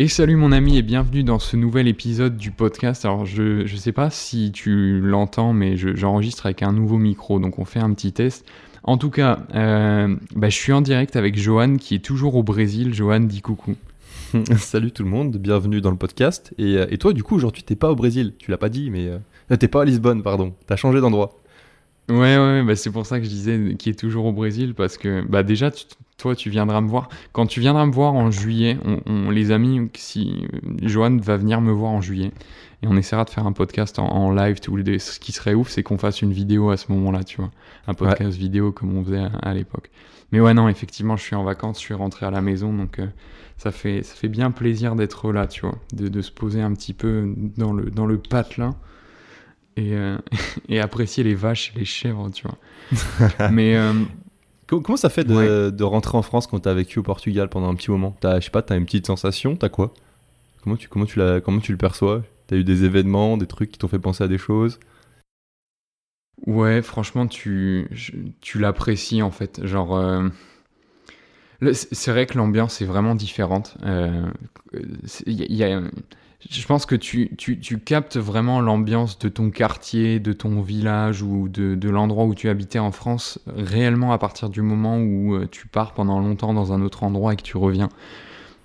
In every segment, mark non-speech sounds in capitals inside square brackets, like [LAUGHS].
Et salut mon ami et bienvenue dans ce nouvel épisode du podcast. Alors je ne sais pas si tu l'entends mais j'enregistre avec un nouveau micro donc on fait un petit test. En tout cas, euh, bah, je suis en direct avec Johan qui est toujours au Brésil. Johan, dis coucou. [LAUGHS] Salut tout le monde, bienvenue dans le podcast. Et, euh, toi du coup aujourd'hui t'es pas au Brésil, tu l'as pas dit mais... Euh, t'es pas à Lisbonne pardon, t'as changé d'endroit. Ouais, ouais, bah c'est pour ça que je disais qu'il est toujours au Brésil parce que bah déjà, toi, tu viendras me voir. Quand tu viendras me voir en juillet, on, les amis, si Johan va venir me voir en juillet et on essaiera de faire un podcast en, live tous les deux. Ce qui serait ouf, c'est qu'on fasse une vidéo à ce moment-là, tu vois, un podcast vidéo comme on faisait à, l'époque. Mais ouais, non, effectivement, je suis en vacances, je suis rentré à la maison, donc euh, ça fait ça fait bien plaisir d'être là, tu vois, de, de, se poser un petit peu dans le dans le patelin et, euh, [LAUGHS] et apprécier les vaches et les chèvres, tu vois. [LAUGHS] Mais euh, comment ça fait de, de, rentrer en France quand tu as vécu au Portugal pendant un petit moment? As, Je sais pas, tu as une petite sensation, tu as quoi? Comment tu, comment, tu comment tu le perçois? Tu as eu des événements, des trucs qui t'ont fait penser à des choses? Ouais, franchement, tu, tu l'apprécies en fait. Genre, euh, c'est vrai que l'ambiance est vraiment différente. Il y a je pense que tu, tu, tu captes vraiment l'ambiance de ton quartier, de ton village ou de, de l'endroit où tu habitais en France réellement à partir du moment où euh, tu pars pendant longtemps dans un autre endroit et que tu reviens.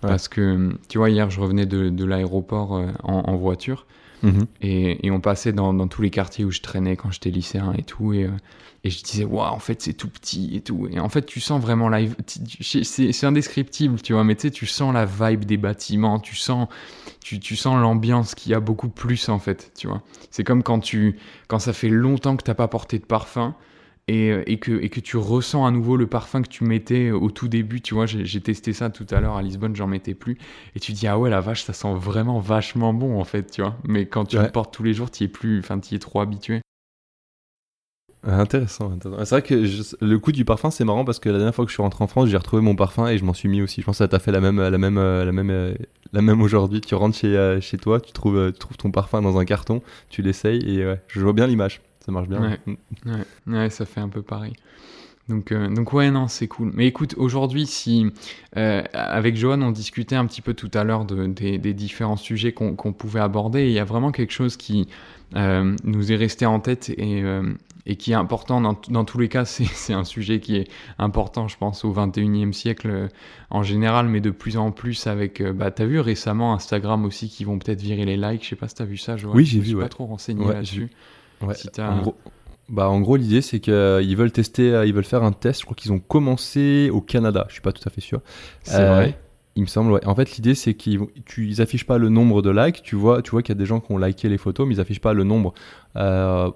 Parce que, tu vois, hier, je revenais de, de l'aéroport euh, en, en, voiture mhm. et, on passait dans, tous les quartiers où je traînais quand j'étais lycéen et tout. Et, euh, et je disais, waouh, en fait, c'est tout petit et tout. Et en fait, tu sens vraiment la. C'est indescriptible, tu vois, mais tu sais, tu sens la vibe des bâtiments, tu sens, tu, tu sens l'ambiance qui a beaucoup plus, en fait, tu vois. C'est comme quand, tu, quand ça fait longtemps que t'as pas porté de parfum. Et, et, que, et que tu ressens à nouveau le parfum que tu mettais au tout début, tu vois, j'ai testé ça tout à l'heure à Lisbonne, j'en mettais plus, et tu dis, ah ouais, la vache, ça sent vraiment vachement bon, en fait, tu vois, mais quand tu le portes tous les jours, tu es plus, enfin, tu es trop habitué. Ah, intéressant, C'est vrai que le coup du parfum, c'est marrant parce que la dernière fois que je suis rentré en France, j'ai retrouvé mon parfum et je m'en suis mis aussi. Je pense que ça t'a fait la même, la même, la même, la même aujourd'hui. Tu rentres chez, euh, chez toi, tu trouves, tu trouves ton parfum dans un carton, tu l'essayes et ouais, je vois bien l'image. Ça marche bien. Ouais, ouais, ça fait un peu pareil. Donc, euh, donc ouais, non, c'est cool. Mais écoute, aujourd'hui, si euh, avec Johan, on discutait un petit peu tout à l'heure de, des, des, différents sujets qu'on pouvait aborder, et il y a vraiment quelque chose qui nous est resté en tête et, et qui est important dans, dans tous les cas. C'est [LAUGHS] un sujet qui est important, je pense, au 21e siècle euh, en général, mais de plus en plus avec. Euh, bah, t'as vu récemment Instagram aussi qui vont peut-être virer les likes. Je sais pas si t'as vu ça, Oui, j'ai vu. Je suis pas trop renseigné là-dessus. Ouais. en gros, bah, en gros l'idée c'est qu'ils euh, veulent tester, ils veulent faire un test. Je crois qu'ils ont commencé au Canada. Je suis pas tout à fait sûr. C'est vrai. Il me semble, ouais. En fait, l'idée, c'est qu'ils ils affichent pas le nombre de likes. Tu vois, tu vois qu'il y a des gens qui ont liké les photos, mais ils affichent pas le nombre. Euh,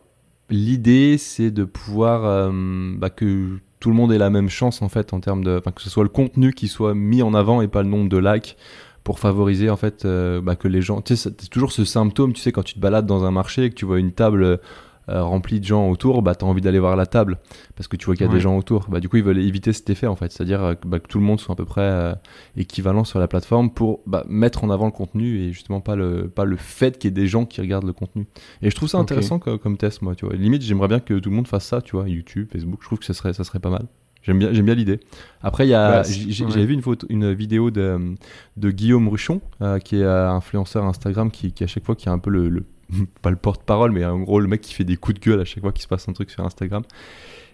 l'idée, c'est de pouvoir euh, bah, que tout le monde ait la même chance en fait en termes de, que ce soit le contenu qui soit mis en avant et pas le nombre de likes pour favoriser en fait euh, bah, que les gens, tu sais, c'est toujours ce symptôme, tu sais, quand tu te balades dans un marché et que tu vois une table euh, rempli de gens autour, bah, tu as envie d'aller voir la table parce que tu vois qu'il y a des gens autour. Bah, du coup, ils veulent éviter cet effet en fait, c'est-à-dire euh, bah, que tout le monde soit à peu près euh, équivalent sur la plateforme pour bah, mettre en avant le contenu et justement pas le, pas le fait qu'il y ait des gens qui regardent le contenu. Et je trouve ça intéressant comme, test, moi. Tu vois. Limite, j'aimerais bien que tout le monde fasse ça, tu vois, YouTube, Facebook, je trouve que ça serait, ça serait pas mal. J'aime bien, j'aime bien l'idée. Après, il y a, bah, j'avais vu une, photo, une vidéo de, de Guillaume Ruchon, qui est influenceur Instagram, qui, qui, à chaque fois qui a un peu le [LAUGHS] pas le porte-parole, mais en gros le mec qui fait des coups de gueule à chaque fois qu'il se passe un truc sur Instagram.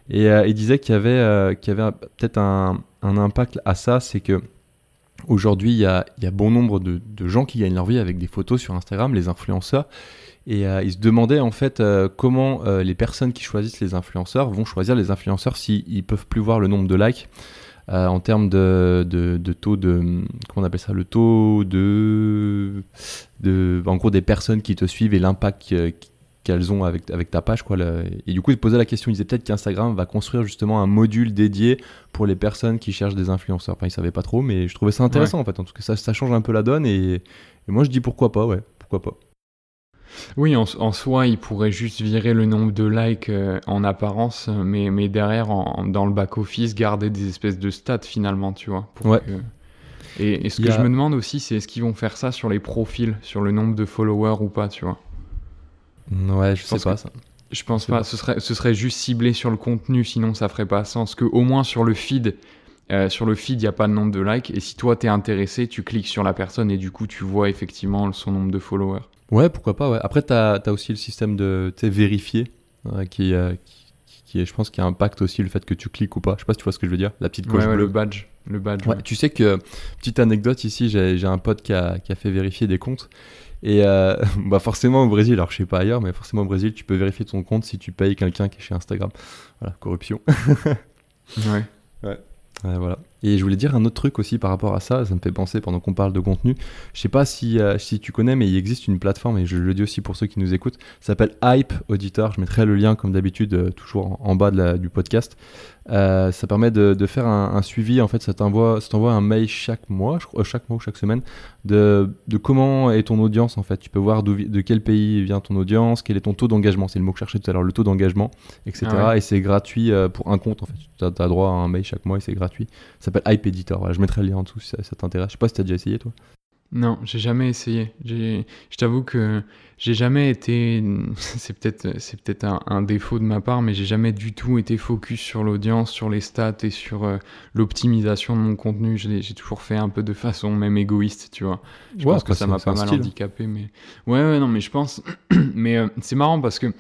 Et euh, il disait qu'il y avait, euh, qu'il y avait peut-être un, un, impact à ça, c'est que aujourd'hui il y a, il y a bon nombre de, de, gens qui gagnent leur vie avec des photos sur Instagram, les influenceurs. Et euh, il se demandait en fait comment les personnes qui choisissent les influenceurs vont choisir les influenceurs s'ils ne peuvent plus voir le nombre de likes. Euh, en termes de, de, taux de comment on appelle ça le taux de, de en gros des personnes qui te suivent et l'impact qu'elles ont avec, avec ta page quoi et du coup il posait la question il disait peut-être qu'Instagram va construire justement un module dédié pour les personnes qui cherchent des influenceurs enfin il savait pas trop mais je trouvais ça intéressant en fait en tout cas ça, ça change un peu la donne et, et moi je dis pourquoi pas ouais pourquoi pas oui, en, soi, il pourrait juste virer le nombre de likes euh, en apparence, mais, mais derrière, dans le back-office, garder des espèces de stats finalement, tu vois. ouais. et, ce que je me demande aussi, c'est est-ce qu'ils vont faire ça sur les profils, sur le nombre de followers ou pas, tu vois. Ouais, je, sais pas ça. Je pense pas, Ce, serait, ce serait juste ciblé sur le contenu, sinon ça ferait pas sens. Que au moins sur le feed, euh, sur le feed, il n'y a pas de nombre de likes. Et si toi, tu es intéressé, tu cliques sur la personne et du coup, tu vois effectivement son nombre de followers. Ouais, pourquoi pas. Ouais. Après, tu as, aussi le système de vérifier qui, qui, est, je pense, qui impacte aussi le fait que tu cliques ou pas. Je sais pas si tu vois ce que je veux dire. La petite coche bleue. le badge. Le badge Tu sais que, petite anecdote ici, j'ai un pote qui a, qui a, fait vérifier des comptes. Et euh, [LAUGHS] bah forcément au Brésil, alors je sais pas ailleurs, mais forcément au Brésil, tu peux vérifier ton compte si tu payes quelqu'un qui est chez Instagram. Voilà, corruption. [LAUGHS] ouais. Ouais voilà. Et je voulais dire un autre truc aussi par rapport à ça, ça me fait penser pendant qu'on parle de contenu. Je sais pas si, euh, si tu connais, mais il existe une plateforme, et je le dis aussi pour ceux qui nous écoutent, ça s'appelle Hype Auditor. Je mettrai le lien, comme d'habitude, euh, toujours en, bas de du podcast. Euh, ça permet de, de faire un, suivi, en fait, ça t'envoie un mail chaque mois, je chaque mois ou chaque semaine, de, de, comment est ton audience, en fait. Tu peux voir de quel pays vient ton audience, quel est ton taux d'engagement, c'est le mot que je cherchais tout à l'heure, le taux d'engagement, etc. Ah et c'est gratuit pour un compte, en fait. Tu as, as, droit à un mail chaque mois et c'est gratuit. Ça s'appelle Hype Editor. je mettrai le lien en dessous si ça, t'intéresse. Je sais pas si tu as déjà essayé, toi. Non, j'ai jamais essayé. Je t'avoue que j'ai jamais été. [LAUGHS] C'est peut-être, c'est peut-être un, défaut de ma part, mais j'ai jamais du tout été focus sur l'audience, sur les stats et sur euh, l'optimisation de mon contenu. J'ai toujours fait un peu de façon même égoïste, tu vois. Je pense que ça m'a pas mal handicapé, mais ouais, ouais, non, mais je pense. [CLEARS THROAT] mais euh, c'est marrant parce que.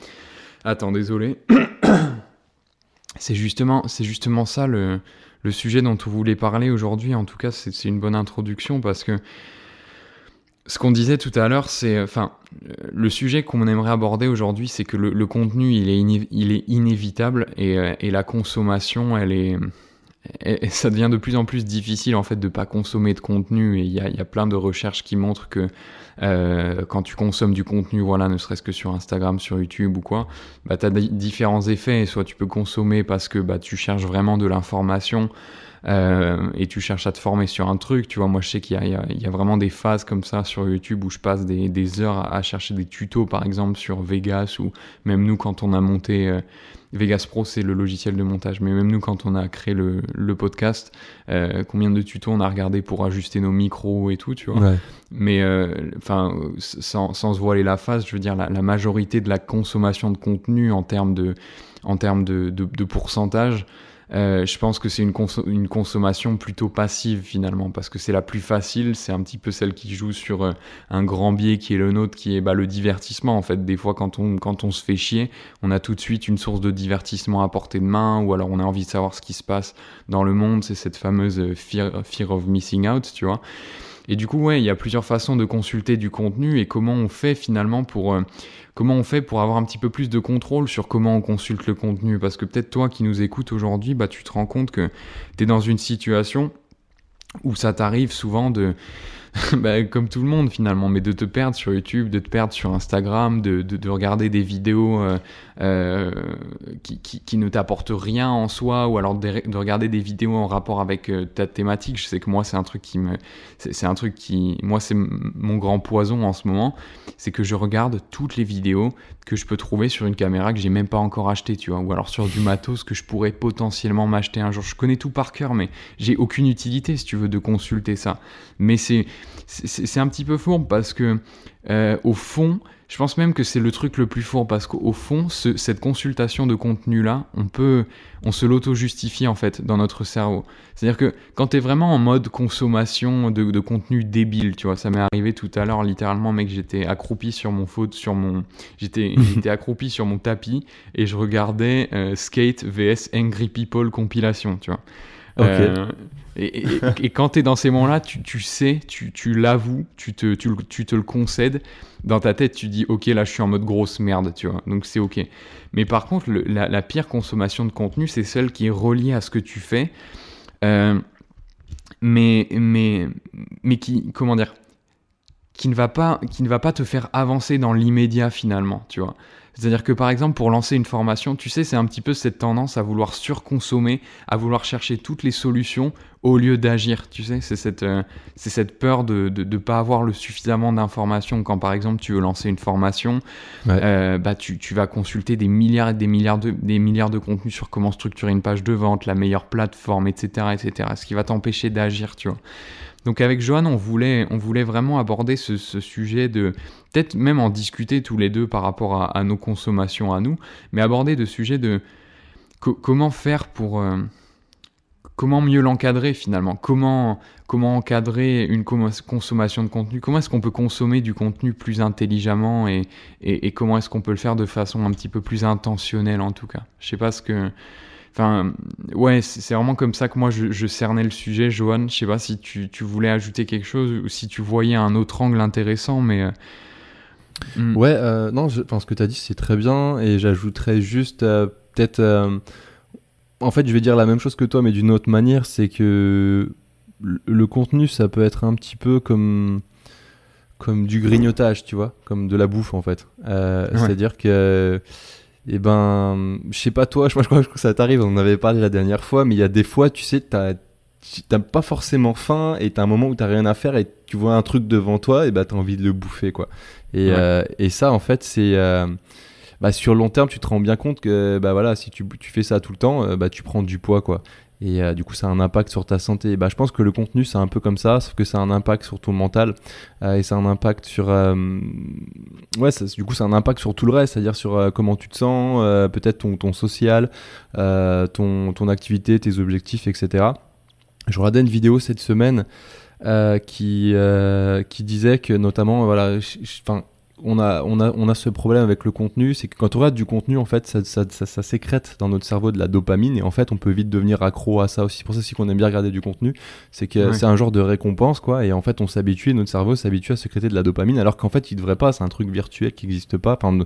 Attends, désolé. [CLEARS THROAT] c'est justement, c'est justement ça le le sujet dont on voulait parler aujourd'hui. En tout cas, c'est une bonne introduction parce que ce qu'on disait tout à l'heure, c'est, enfin, le sujet qu'on aimerait aborder aujourd'hui, c'est que le, contenu, il est, inévitable euh, et, la consommation, elle est, et, ça devient de plus en plus difficile en fait de pas consommer de contenu. Et il y a, plein de recherches qui montrent que euh, quand tu consommes du contenu, voilà, ne serait-ce que sur Instagram, sur YouTube ou quoi, bah, as différents effets. Soit tu peux consommer parce que bah, tu cherches vraiment de l'information euh, et tu cherches à te former sur un truc. Tu vois, moi je sais qu'il y, y, y, a vraiment des phases comme ça sur YouTube où je passe des, heures à, chercher des tutos, par exemple sur Vegas ou même nous quand on a monté. Euh, Vegas Pro, c'est le logiciel de montage. Mais même nous, quand on a créé le, le podcast, euh, combien de tutos on a regardé pour ajuster nos micros et tout, tu vois. Ouais. Mais euh, enfin, sans, sans, se voiler la face, je veux dire, la, la, majorité de la consommation de contenu en termes de, en termes de, de, de pourcentage, euh, je pense que c'est une, consommation plutôt passive finalement, parce que c'est la plus facile, c'est un petit peu celle qui joue sur euh, un grand biais qui est le nôtre, qui est bah, le divertissement en fait. Des fois quand on, quand on se fait chier, on a tout de suite une source de divertissement à portée de main, ou alors on a envie de savoir ce qui se passe dans le monde, c'est cette fameuse euh, fear, fear of missing out, tu vois. Et du coup, ouais, il y a plusieurs façons de consulter du contenu et comment on fait finalement pour euh, comment on fait pour avoir un petit peu plus de contrôle sur comment on consulte le contenu. Parce que peut-être toi qui nous écoutes aujourd'hui, bah tu te rends compte que tu es dans une situation où ça t'arrive souvent de [LAUGHS] bah, comme tout le monde finalement, mais de te perdre sur YouTube, de te perdre sur Instagram, de, de, de regarder des vidéos euh, euh, qui, qui, ne t'apportent rien en soi, ou alors de, de, regarder des vidéos en rapport avec euh, ta thématique. Je sais que moi, c'est un truc qui me, c'est un truc qui, moi, c'est mon grand poison en ce moment, c'est que je regarde toutes les vidéos que je peux trouver sur une caméra que j'ai même pas encore acheté, tu vois, ou alors sur du matos que je pourrais potentiellement m'acheter un jour. Je connais tout par cœur, mais j'ai aucune utilité si tu veux de consulter ça. Mais c'est c'est un petit peu fourbe parce que euh, au fond, je pense même que c'est le truc le plus fort parce qu'au fond, ce, cette consultation de contenu là, on peut, on se l'auto-justifie en fait dans notre cerveau. C'est-à-dire que quand tu es vraiment en mode consommation de, de contenu débile, tu vois, ça m'est arrivé tout à l'heure littéralement, mec, j'étais accroupi sur mon faute, sur mon, j'étais, [LAUGHS] j'étais accroupi sur mon tapis et je regardais euh, Skate vs Angry People compilation, tu vois. Euh, et, quand tu es dans ces moments-là, tu, sais, tu, l'avoues, tu te, le concèdes. Dans ta tête, tu dis, ok, là, je suis en mode grosse merde, tu vois. Donc, c'est ok. Mais par contre, la, pire consommation de contenu, c'est celle qui est reliée à ce que tu fais. Euh, mais, mais, mais qui, comment dire, qui ne va pas, qui ne va pas te faire avancer dans l'immédiat finalement, tu vois. C'est-à-dire que par exemple, pour lancer une formation, tu sais, c'est un petit peu cette tendance à vouloir surconsommer, à vouloir chercher toutes les solutions au lieu d'agir. Tu sais, c'est cette, euh, c'est cette peur de ne de, pas avoir le suffisamment d'informations. Quand par exemple, tu veux lancer une formation, euh, bah, tu, tu, vas consulter des milliards et des milliards, de, des milliards de contenus sur comment structurer une page de vente, la meilleure plateforme, etc. etc. ce qui va t'empêcher d'agir, tu vois. Donc avec Johan, on voulait, on voulait vraiment aborder ce, sujet de, peut-être même en discuter tous les deux par rapport à, nos consommations à nous, mais aborder le sujet de comment faire pour... Euh, comment mieux l'encadrer finalement? Comment, comment encadrer une consommation de contenu? Comment est-ce qu'on peut consommer du contenu plus intelligemment et, et, comment est-ce qu'on peut le faire de façon un petit peu plus intentionnelle en tout cas? Je sais pas ce que... Enfin, ouais, c'est vraiment comme ça que moi je, cernais le sujet, Johan. Je sais pas si tu, tu, voulais ajouter quelque chose ou si tu voyais un autre angle intéressant, mais... Euh, hmm. Ouais, euh, non, je, ce que tu as dit c'est très bien et j'ajouterais juste euh, peut-être en fait, je vais dire la même chose que toi, mais d'une autre manière, c'est que le contenu, ça peut être un petit peu comme comme du grignotage, tu vois, comme de la bouffe en fait. Euh, c'est-à-dire que, eh ben, je sais pas toi, [LAUGHS] je, je crois que ça t'arrive, on en avait parlé la dernière fois, mais il y a des fois, tu sais, t'as t'as pas forcément faim et t'as un moment où t'as rien à faire et tu vois un truc devant toi et bah t'as envie de le bouffer quoi. Et, euh, et ça en fait c'est euh, bah, sur le long terme, tu te rends bien compte que bah, voilà, si tu, tu fais ça tout le temps, euh, bah, tu prends du poids. quoi. Et euh, du coup, ça a un impact sur ta santé. Bah, je pense que le contenu, c'est un peu comme ça, sauf que ça a un impact sur ton mental. Euh, et ça a un impact sur. ouais, du coup, ça un impact sur tout le reste, c'est-à-dire sur comment tu te sens, peut-être ton, ton social, ton, ton activité, tes objectifs, etc. Je regardais une vidéo cette semaine qui, qui disait que notamment, voilà, enfin on a, on, a, on a ce problème avec le contenu, c'est que quand on regarde du contenu, en fait, ça, ça, ça, sécrète dans notre cerveau de la dopamine, et en fait, on peut vite devenir accro à ça aussi. C'est pour ça aussi qu'on aime bien regarder du contenu, c'est que c'est un genre de récompense, quoi, et en fait, on s'habitue, notre cerveau s'habitue à sécréter de la dopamine, alors qu'en fait, il devrait pas, c'est un truc virtuel qui n'existe pas, enfin,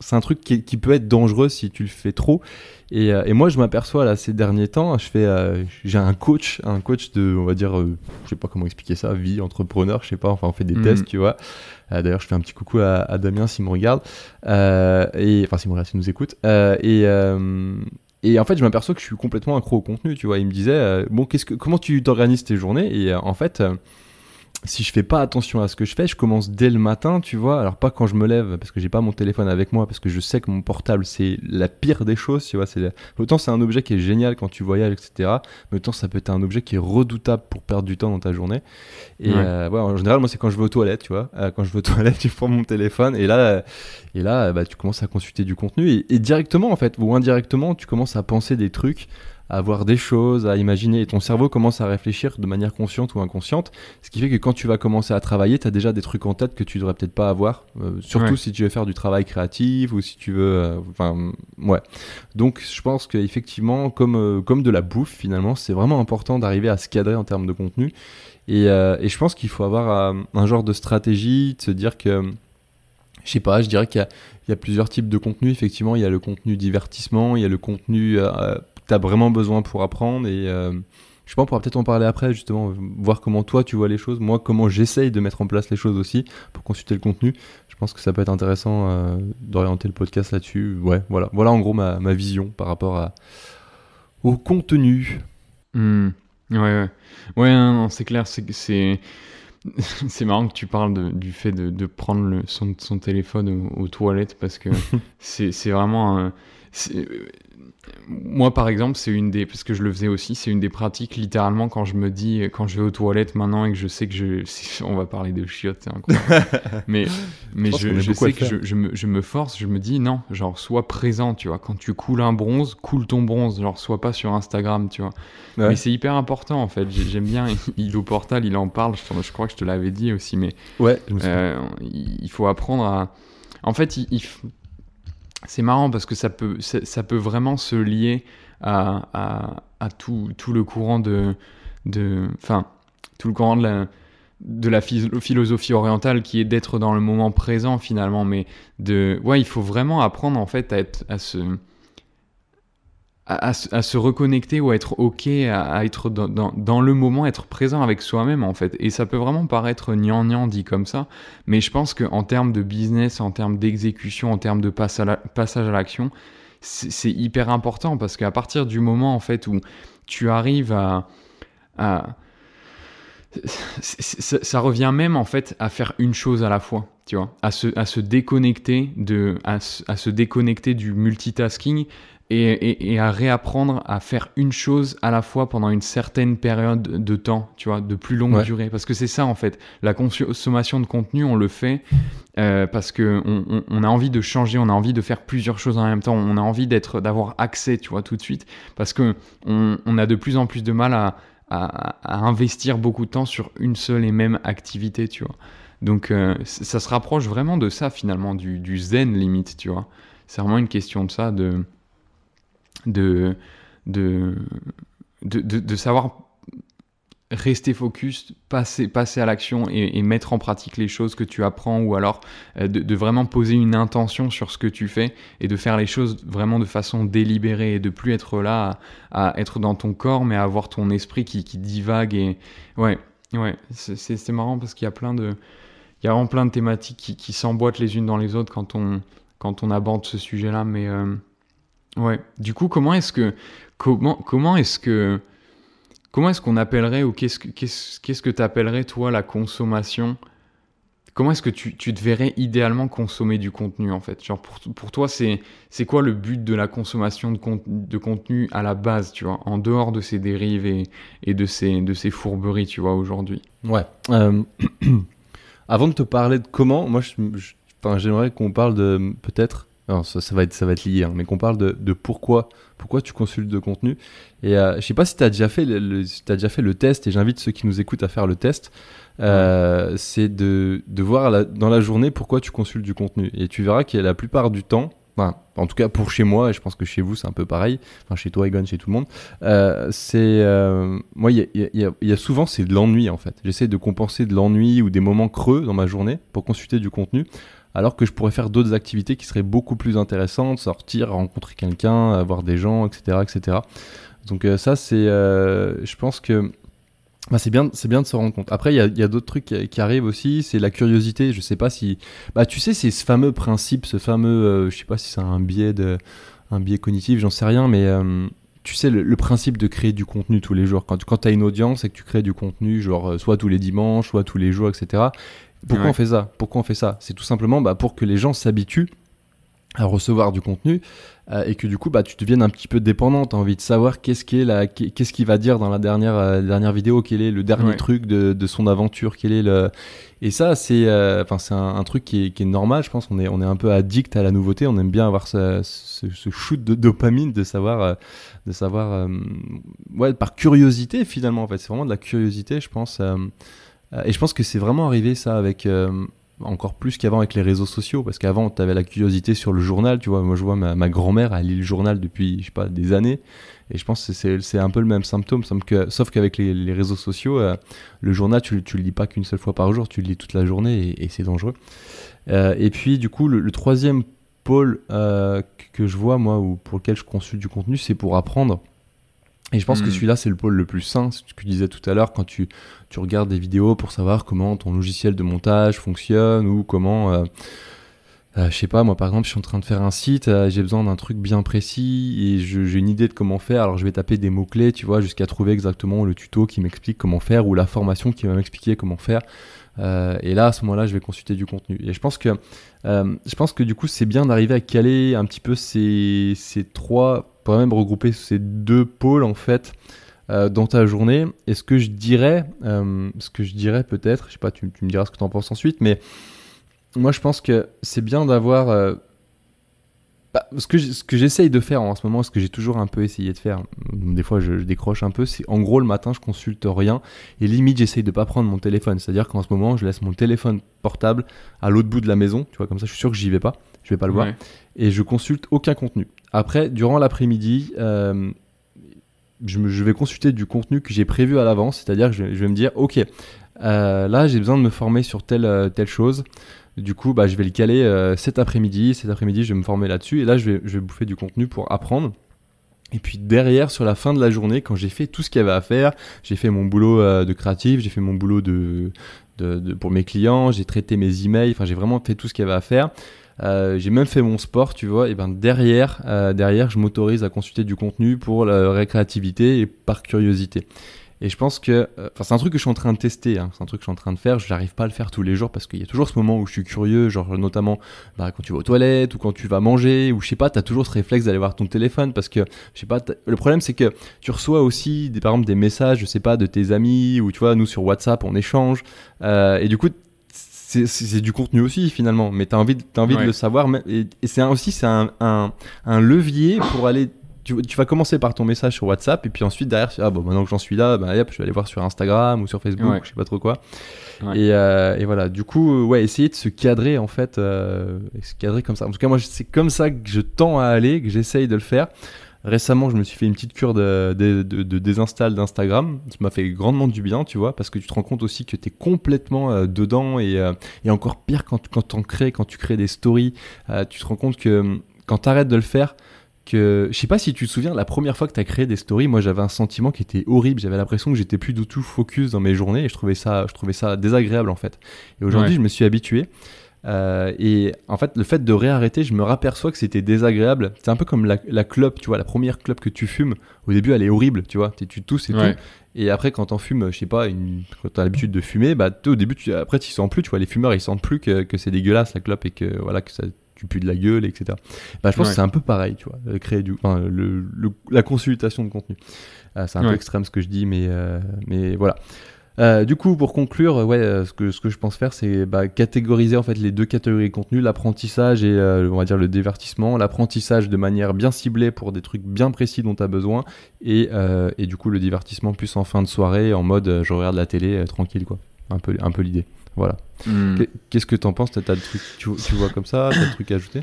c'est un truc qui, qui, peut être dangereux si tu le fais trop, euh, et, moi, je m'aperçois là ces derniers temps, je fais, euh, j'ai un coach, un coach de, on va dire, euh, je sais pas comment expliquer ça, vie entrepreneur, je sais pas. Enfin, on fait des mhm. tests, tu vois. D'ailleurs, je fais un petit coucou à, Damien s'il me regarde, et enfin s'il nous écoute. et et en fait, je m'aperçois que je suis complètement accro au contenu, tu vois. Il me disait, bon, que, comment tu t'organises tes journées? Et en fait si je fais pas attention à ce que je fais, je commence dès le matin, tu vois. Alors pas quand je me lève parce que j'ai pas mon téléphone avec moi parce que je sais que mon portable c'est la pire des choses, tu vois. C'est autant c'est un objet qui est génial quand tu voyages, etc. Mais autant ça peut être un objet qui est redoutable pour perdre du temps dans ta journée. Et euh, en général, moi c'est quand je vais aux toilettes, tu vois. Euh, quand je vais aux toilettes, [LAUGHS] tu prends mon téléphone et là, et là, bah, tu commences à consulter du contenu et, et directement en fait ou indirectement, tu commences à penser des trucs à voir des choses, à imaginer. Et ton cerveau commence à réfléchir de manière consciente ou inconsciente. Ce qui fait que quand tu vas commencer à travailler, tu as déjà des trucs en tête que tu devrais peut-être pas avoir. Euh, surtout si tu veux faire du travail créatif ou si tu veux. Euh, enfin, ouais. Donc je pense qu'effectivement, comme, euh, comme de la bouffe, finalement, c'est vraiment important d'arriver à se cadrer en termes de contenu. Et, et je pense qu'il faut avoir un genre de stratégie, de se dire que. Je sais pas, je dirais qu'il y, y, a plusieurs types de contenu. Effectivement, il y a le contenu divertissement, il y a le contenu tu as vraiment besoin pour apprendre. Et euh, je pense qu'on pourra peut-être en parler après, justement, voir comment toi tu vois les choses, moi comment j'essaye de mettre en place les choses aussi pour consulter le contenu. Je pense que ça peut être intéressant euh, d'orienter le podcast là-dessus. Ouais, voilà. Voilà en gros ma, ma vision par rapport à, au contenu. Hmm. Ouais, ouais. Ouais, c'est clair, c'est. [LAUGHS] C'est marrant que tu parles de, du fait de, de prendre le, son, son téléphone aux, toilettes parce que [LAUGHS] c'est vraiment. Un, moi, par exemple, c'est une des, parce que je le faisais aussi, c'est une des pratiques, littéralement, quand je me dis, quand je vais aux toilettes maintenant et que je sais que je, [LAUGHS] on va parler de chiottes, c'est incroyable. [LAUGHS] mais, mais je, je, sais que je, me, je, me, force, je me dis, non, genre, sois présent, tu vois. Quand tu coules un bronze, coule ton bronze, genre, sois pas sur Instagram, tu vois. Mais c'est hyper important, en fait. J'aime bien, [LAUGHS] il au portal, il en parle, je, crois que je te l'avais dit aussi, mais. Ouais, euh, il faut apprendre à. En fait, il, il c'est marrant parce que ça peut, vraiment se lier à, tout, le courant de, de, tout le courant de la, de la philosophie orientale qui est d'être dans le moment présent finalement, mais de, ouais, il faut vraiment apprendre en fait à être, à se, à, se reconnecter ou à être ok, à, être dans, le moment, être présent avec soi-même en fait. Et ça peut vraiment paraître gnangnan dit comme ça, mais je pense qu'en termes de business, en termes d'exécution, en termes de passage à l'action, c'est hyper important parce qu'à partir du moment en fait où tu arrives à, ça revient même en fait à faire une chose à la fois, tu vois, à se, à se déconnecter de, à se déconnecter du multitasking et, à réapprendre à faire une chose à la fois pendant une certaine période de temps, tu vois, de plus longue durée. Parce que c'est ça, en fait. La consommation de contenu, on le fait euh, parce qu'on on, a envie de changer, on a envie de faire plusieurs choses en même temps, on a envie d'être, d'avoir accès, tu vois, tout de suite. Parce qu'on on a de plus en plus de mal à, à, investir beaucoup de temps sur une seule et même activité, tu vois. Donc, euh, ça se rapproche vraiment de ça, finalement, du, du zen limite, tu vois. C'est vraiment une question de ça, de de, de, de, savoir rester focus, passer, passer à l'action et, mettre en pratique les choses que tu apprends ou alors euh, de, vraiment poser une intention sur ce que tu fais et de faire les choses vraiment de façon délibérée et de plus être là à, être dans ton corps mais à avoir ton esprit qui, qui divague et ouais, ouais, c'est marrant parce qu'il y a plein de il y a vraiment plein de thématiques qui, qui s'emboîtent les unes dans les autres quand on, quand on aborde ce sujet-là mais euh, Ouais. Du coup, comment est-ce que comment comment est-ce que comment est-ce qu'on appellerait ou qu'est-ce que qu'est-ce qu'est-ce que tu appellerais toi la consommation? Comment est-ce que tu, tu te verrais idéalement consommer du contenu en fait? Genre pour, pour toi, c'est c'est quoi le but de la consommation de, de contenu à la base, tu vois, en dehors de ces dérives et, et de ces de ces fourberies, tu vois, aujourd'hui Ouais. Euh, [CLEARS THROAT] avant de te parler de comment, moi, j'aimerais qu'on parle de peut-être ça, va être, ça va être lié, hein, mais qu'on parle de, de, pourquoi, pourquoi tu consultes de contenu. Et euh, je sais pas si tu as, déjà fait le, as déjà fait le test, et j'invite ceux qui nous écoutent à faire le test. Euh, c'est de, de voir dans la journée pourquoi tu consultes du contenu. Et tu verras y a la plupart du temps, enfin, en tout cas pour chez moi, et je pense que chez vous c'est un peu pareil, enfin chez toi Egon, chez tout le monde, euh, c'est euh, moi il y, y, y a, souvent c'est de l'ennui en fait. J'essaie de compenser de l'ennui ou des moments creux dans ma journée pour consulter du contenu alors que je pourrais faire d'autres activités qui seraient beaucoup plus intéressantes, sortir, rencontrer quelqu'un, voir des gens, etc. etc. Donc euh, ça, c'est, euh, je pense que bah, c'est bien, c'est bien de se rendre compte. Après, il y a, d'autres trucs qui, arrivent aussi, c'est la curiosité. Je sais pas si, bah tu sais, c'est ce fameux principe, ce fameux, euh, je sais pas si c'est un biais de, un biais cognitif, j'en sais rien, mais tu sais, le, principe de créer du contenu tous les jours. Quand, quand tu as une audience et que tu crées du contenu, genre soit tous les dimanches, soit tous les jours, etc. Pourquoi on fait ça? Pourquoi on fait ça? C'est tout simplement bah, pour que les gens s'habituent à recevoir du contenu euh, et que du coup bah tu deviennes un petit peu dépendant. Tu as envie de savoir qu'est-ce qui est qu'est-ce qu'il va dire dans la dernière euh, dernière vidéo quel est le dernier truc de, de, son aventure quel est le et ça c'est euh, c'est un, truc qui est, qui est, normal je pense. On est on est un peu addict à la nouveauté. On aime bien avoir ce, ce, ce shoot de dopamine de savoir de savoir ouais par curiosité finalement en fait. C'est vraiment de la curiosité je pense euh, et je pense que c'est vraiment arrivé ça avec euh, encore plus qu'avant avec les réseaux sociaux, parce qu'avant, tu avais la curiosité sur le journal, tu vois. Moi, je vois ma, grand-mère, elle lit le journal depuis, je sais pas, des années. Et je pense que c'est un peu le même symptôme, sauf qu'avec les, réseaux sociaux, euh, le journal, tu, tu le lis pas qu'une seule fois par jour, tu le lis toute la journée et, c'est dangereux. et puis, du coup, le, troisième pôle que je vois, moi, ou pour lequel je consulte du contenu, c'est pour apprendre. Et je pense que hmm. celui-là, c'est le pôle le plus sain, ce que tu disais tout à l'heure, quand tu, tu, regardes des vidéos pour savoir comment ton logiciel de montage fonctionne ou comment... Euh, euh, je sais pas, moi par exemple, je suis en train de faire un site, euh, j'ai besoin d'un truc bien précis et j'ai une idée de comment faire. Alors je vais taper des mots-clés, tu vois, jusqu'à trouver exactement le tuto qui m'explique comment faire ou la formation qui va m'expliquer comment faire. Euh, et là, à ce moment-là, je vais consulter du contenu. Et je pense que, euh, je pense que du coup, c'est bien d'arriver à caler un petit peu ces, ces trois, pour même regrouper ces deux pôles en fait euh, dans ta journée. Et ce que je dirais, ce que je dirais peut-être, je sais pas, tu, tu me diras ce que tu en penses ensuite, mais moi, je pense que c'est bien d'avoir bah, ce que ce que j'essaye de faire en ce moment, ce que j'ai toujours un peu essayé de faire, des fois je, décroche un peu, c'est en gros le matin je consulte rien et limite j'essaye de pas prendre mon téléphone, c'est-à-dire qu'en ce moment je laisse mon téléphone portable à l'autre bout de la maison, tu vois comme ça je suis sûr que j'y vais pas, je vais pas le voir et je consulte aucun contenu. Après durant l'après-midi, euh, je, je, vais consulter du contenu que j'ai prévu à l'avance, c'est-à-dire que je, vais me dire ok euh, là j'ai besoin de me former sur telle euh, telle chose. Du coup, bah, je vais le caler euh, cet après-midi. Cet après-midi, je vais me former là-dessus. Et là, je vais, je vais bouffer du contenu pour apprendre. Et puis derrière, sur la fin de la journée, quand j'ai fait tout ce qu'il y avait à faire, j'ai fait mon boulot euh, de créatif, j'ai fait mon boulot de, de, pour mes clients, j'ai traité mes emails, enfin j'ai vraiment fait tout ce qu'il y avait à faire. Euh, j'ai même fait mon sport, tu vois. Et ben derrière, derrière, je m'autorise à consulter du contenu pour la récréativité et par curiosité. Et je pense que, euh, enfin, c'est un truc que je suis en train de tester, hein. c'est un truc que je suis en train de faire. Je n'arrive pas à le faire tous les jours parce qu'il y a toujours ce moment où je suis curieux, genre notamment bah, quand tu vas aux toilettes ou quand tu vas manger ou je sais pas, tu as toujours ce réflexe d'aller voir ton téléphone parce que, je sais pas, le problème c'est que tu reçois aussi, des, par exemple, des messages, je sais pas, de tes amis ou tu vois, nous sur WhatsApp on échange euh, et du coup c'est du contenu aussi finalement, mais tu as envie, as envie de le savoir. Et, et c'est aussi c'est un, un, un, levier pour aller tu, vas commencer par ton message sur WhatsApp et puis ensuite derrière, ah bon, maintenant que j'en suis là, bah, je vais aller voir sur Instagram ou sur Facebook, je sais pas trop quoi. Et, euh, et, voilà, du coup, ouais, essayer de se cadrer en fait, euh, se cadrer comme ça. En tout cas, moi, c'est comme ça que je tends à aller, que j'essaye de le faire. Récemment, je me suis fait une petite cure de, de, de, désinstall d'Instagram. Ça m'a fait grandement du bien, tu vois, parce que tu te rends compte aussi que tu es complètement euh, dedans et, euh, et, encore pire quand, quand, on crée, quand tu crées des stories, tu te rends compte que quand tu arrêtes de le faire, que je sais pas si tu te souviens la première fois que tu as créé des stories moi j'avais un sentiment qui était horrible. J'avais l'impression que j'étais plus du tout focus dans mes journées et je trouvais ça je trouvais ça désagréable en fait. Et aujourd'hui je me suis habitué. Euh, et en fait le fait de réarrêter je me raperçois que c'était désagréable. C'est un peu comme la, la, clope tu vois la première clope que tu fumes au début elle est horrible tu vois. Tu tousses et tout. Et après quand t'en fumes je sais pas une, quand t'as l'habitude de fumer bah au début tu, après tu sens plus tu vois. Les fumeurs ils sentent plus que, que c'est dégueulasse la clope et que voilà que ça tu de la gueule, etc. Bah, je pense que c'est un peu pareil, tu vois, créer du, enfin, le, la consultation de contenu. Ah, c'est un peu extrême ce que je dis, mais, euh, mais voilà. Euh, du coup, pour conclure, ouais, euh, ce que, ce que je pense faire, c'est bah, catégoriser en fait les deux catégories de contenu, l'apprentissage et on va dire le divertissement. L'apprentissage de manière bien ciblée pour des trucs bien précis dont tu as besoin, et, et, du coup le divertissement plus en fin de soirée, en mode je regarde la télé tranquille, quoi. Un peu, un peu l'idée. Voilà. Hmm. Qu'est-ce que t'en penses? T'as des trucs, tu, tu, vois comme ça? T'as des trucs à ajouter?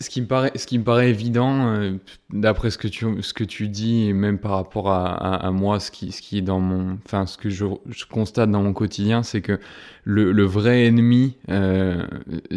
Ce qui me paraît, ce qui me paraît évident, euh, d'après ce que tu, ce que tu dis, et même par rapport à, à, moi, ce qui, ce qui est dans mon, enfin, ce que je, je constate dans mon quotidien, c'est que le, le, vrai ennemi, euh,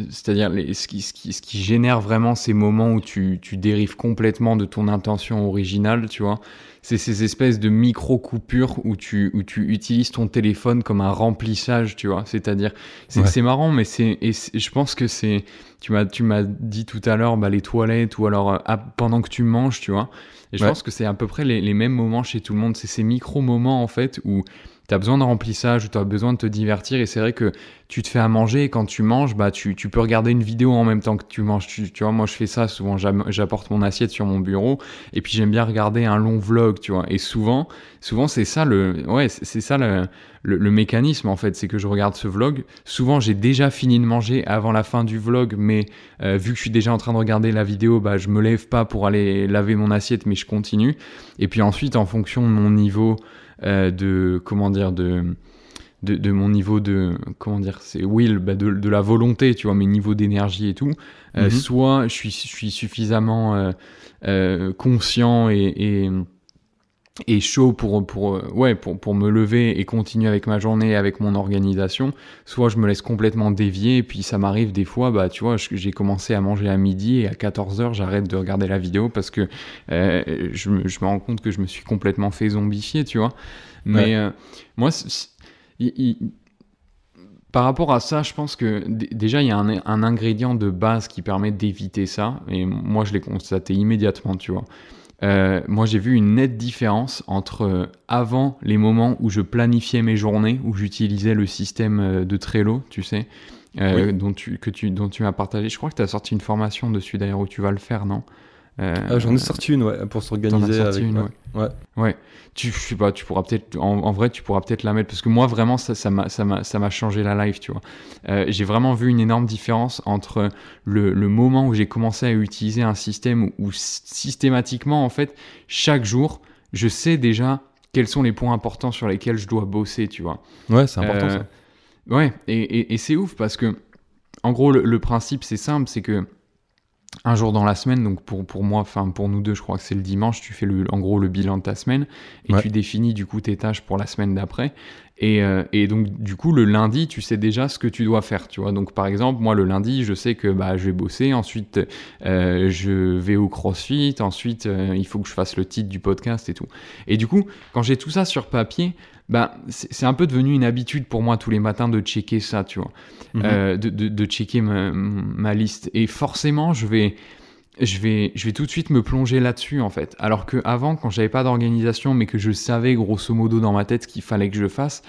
c'est-à-dire ce qui, ce, qui, ce qui génère vraiment ces moments où tu, tu dérives complètement de ton intention originale, tu vois, c'est ces espèces de micro-coupures où tu, où tu utilises ton téléphone comme un remplissage, tu vois. C'est-à-dire, c'est marrant, mais c'est, et je pense que c'est, tu m'as, tu m'as dit tout à l'heure, bah, les toilettes ou alors euh, pendant que tu manges, tu vois. Et je pense que c'est à peu près les, les, mêmes moments chez tout le monde. C'est ces micro-moments, en fait, où tu as besoin de remplissage ou tu as besoin de te divertir. Et c'est vrai que tu te fais à manger et quand tu manges, bah, tu, peux regarder une vidéo en même temps que tu manges. Tu, tu vois, moi je fais ça souvent, j'apporte mon assiette sur mon bureau et puis j'aime bien regarder un long vlog, tu vois. Et souvent, souvent c'est ça le, ouais, c'est ça le, le, mécanisme en fait, c'est que je regarde ce vlog. Souvent j'ai déjà fini de manger avant la fin du vlog, mais euh, vu que je suis déjà en train de regarder la vidéo, bah, je me lève pas pour aller laver mon assiette, mais je continue. Et puis ensuite, en fonction de mon niveau euh, de comment dire de, de, mon niveau de comment dire c'est will bah de, de, la volonté tu vois mes niveaux d'énergie et tout euh, mhm. soit je suis, je suis suffisamment euh, conscient et, et, et, chaud pour pour ouais pour, pour me lever et continuer avec ma journée avec mon organisation soit je me laisse complètement dévier et puis ça m'arrive des fois bah tu vois j'ai commencé à manger à midi et à 14h j'arrête de regarder la vidéo parce que je, je, me rends compte que je me suis complètement fait zombifier tu vois mais euh, moi, par rapport à ça, je pense que déjà, il y a un, ingrédient de base qui permet d'éviter ça. Et moi, je l'ai constaté immédiatement, tu vois. Euh, moi, j'ai vu une nette différence entre euh, avant les moments où je planifiais mes journées, où j'utilisais le système de Trello, tu sais, dont, tu, que tu, dont tu m'as partagé. Je crois que tu as sorti une formation dessus d'ailleurs où tu vas le faire, non? Ah, J'en ai sorti une, ouais, pour s'organiser. Avec... Une, ouais. ouais. ouais tu je sais pas tu pourras peut-être en, vrai tu pourras peut-être la mettre parce que moi vraiment ça ça m'a ça ça changé la life tu vois euh, j'ai vraiment vu une énorme différence entre le, le moment où j'ai commencé à utiliser un système où, systématiquement en fait chaque jour je sais déjà quels sont les points importants sur lesquels je dois bosser tu vois ouais c'est important ça euh, ouais et, et, et c'est ouf parce que en gros le, le principe c'est simple c'est que un jour dans la semaine, donc pour, pour moi, enfin pour nous deux, je crois que c'est le dimanche, tu fais le, en gros le bilan de ta semaine et tu définis du coup tes tâches pour la semaine d'après. Et, euh, et, donc du coup le lundi, tu sais déjà ce que tu dois faire, tu vois. Donc par exemple, moi le lundi, je sais que bah, je vais bosser, ensuite euh, je vais au CrossFit, ensuite euh, il faut que je fasse le titre du podcast et tout. Et du coup, quand j'ai tout ça sur papier, bah, c'est un peu devenu une habitude pour moi tous les matins de checker ça, tu vois, mhm. euh, de, de, de, checker ma, ma, liste. Et forcément, je vais, je vais, je vais tout de suite me plonger là-dessus en fait. Alors que avant, quand j'avais pas d'organisation, mais que je savais grosso modo dans ma tête ce qu'il fallait que je fasse,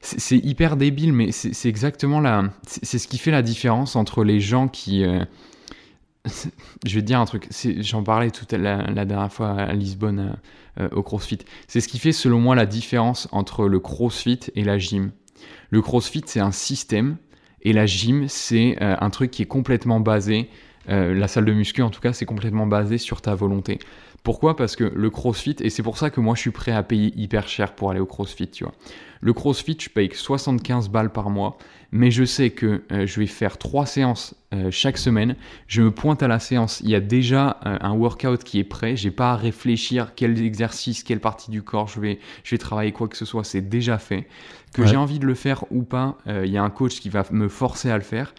c'est hyper débile, mais c'est exactement la, c'est ce qui fait la différence entre les gens qui, euh, [LAUGHS] je vais te dire un truc, j'en parlais toute la, dernière fois à Lisbonne euh, au CrossFit. C'est ce qui fait selon moi la différence entre le CrossFit et la gym. Le CrossFit c'est un système et la gym c'est euh, un truc qui est complètement basé euh, la salle de muscu, en tout cas, c'est complètement basé sur ta volonté. Pourquoi? Parce que le CrossFit, et c'est pour ça que moi je suis prêt à payer hyper cher pour aller au CrossFit, tu vois. Le CrossFit, je paye 75 balles par mois, mais je sais que euh, je vais faire trois séances euh, chaque semaine. Je me pointe à la séance, il y a déjà un workout qui est prêt, j'ai pas à réfléchir quel exercice, quelle partie du corps je vais, je vais travailler, quoi que ce soit, c'est déjà fait. Que j'ai envie de le faire ou pas, il y a un coach qui va me forcer à le faire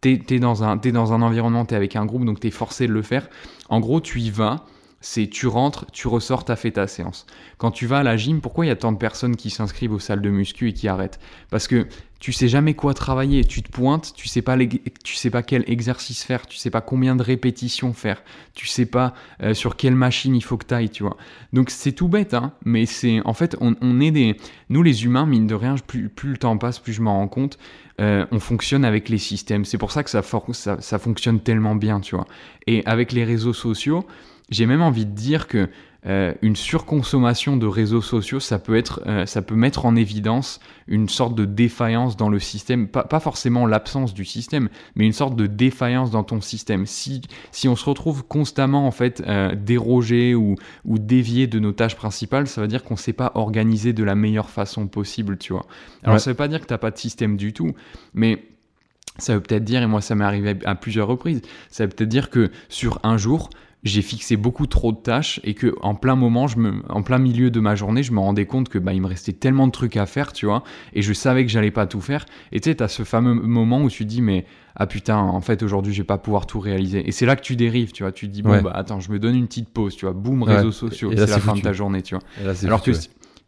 t'es es dans, un, dans un environnement, t'es avec un groupe, donc t'es forcé de le faire. En gros, tu y vas, c'est tu rentres, tu ressors, t'as fait ta séance. Quand tu vas à la gym, pourquoi il y a tant de personnes qui s'inscrivent aux salles de muscu et qui arrêtent? Parce que tu sais jamais quoi travailler, tu te pointes, tu sais pas tu sais pas quel exercice faire, tu sais pas combien de répétitions faire, tu sais pas euh, sur quelle machine il faut que tu ailles, tu vois. Donc c'est tout bête, hein, mais c'est en fait on, est des nous les humains mine de rien, plus, plus le temps passe, plus je m'en rends compte, euh, on fonctionne avec les systèmes. C'est pour ça que ça, ça, ça, fonctionne tellement bien, tu vois. Et avec les réseaux sociaux, j'ai même envie de dire que euh, une surconsommation de réseaux sociaux, ça peut, être, euh, ça peut mettre en évidence une sorte de défaillance dans le système, pas, pas forcément l'absence du système, mais une sorte de défaillance dans ton système. Si, si on se retrouve constamment en fait euh, dérogé ou, ou dévié de nos tâches principales, ça veut dire qu'on ne sait pas organiser de la meilleure façon possible, tu vois. Alors ça veut pas dire que tu n'as pas de système du tout, mais ça veut peut-être dire, et moi ça m'est arrivé à plusieurs reprises, ça veut peut-être dire que sur un jour, j'ai fixé beaucoup trop de tâches et que en plein moment, je me, en plein milieu de ma journée, je me rendais compte que bah, il me restait tellement de trucs à faire, tu vois, et je savais que j'allais pas tout faire. Et tu sais, as ce fameux moment où tu dis, mais ah putain, en fait, aujourd'hui, je vais pas pouvoir tout réaliser. Et c'est là que tu dérives, tu vois. Tu te dis, bon, bah attends, je me donne une petite pause, tu vois, boum, réseaux sociaux, c'est la fin de ta journée, tu vois. Alors que,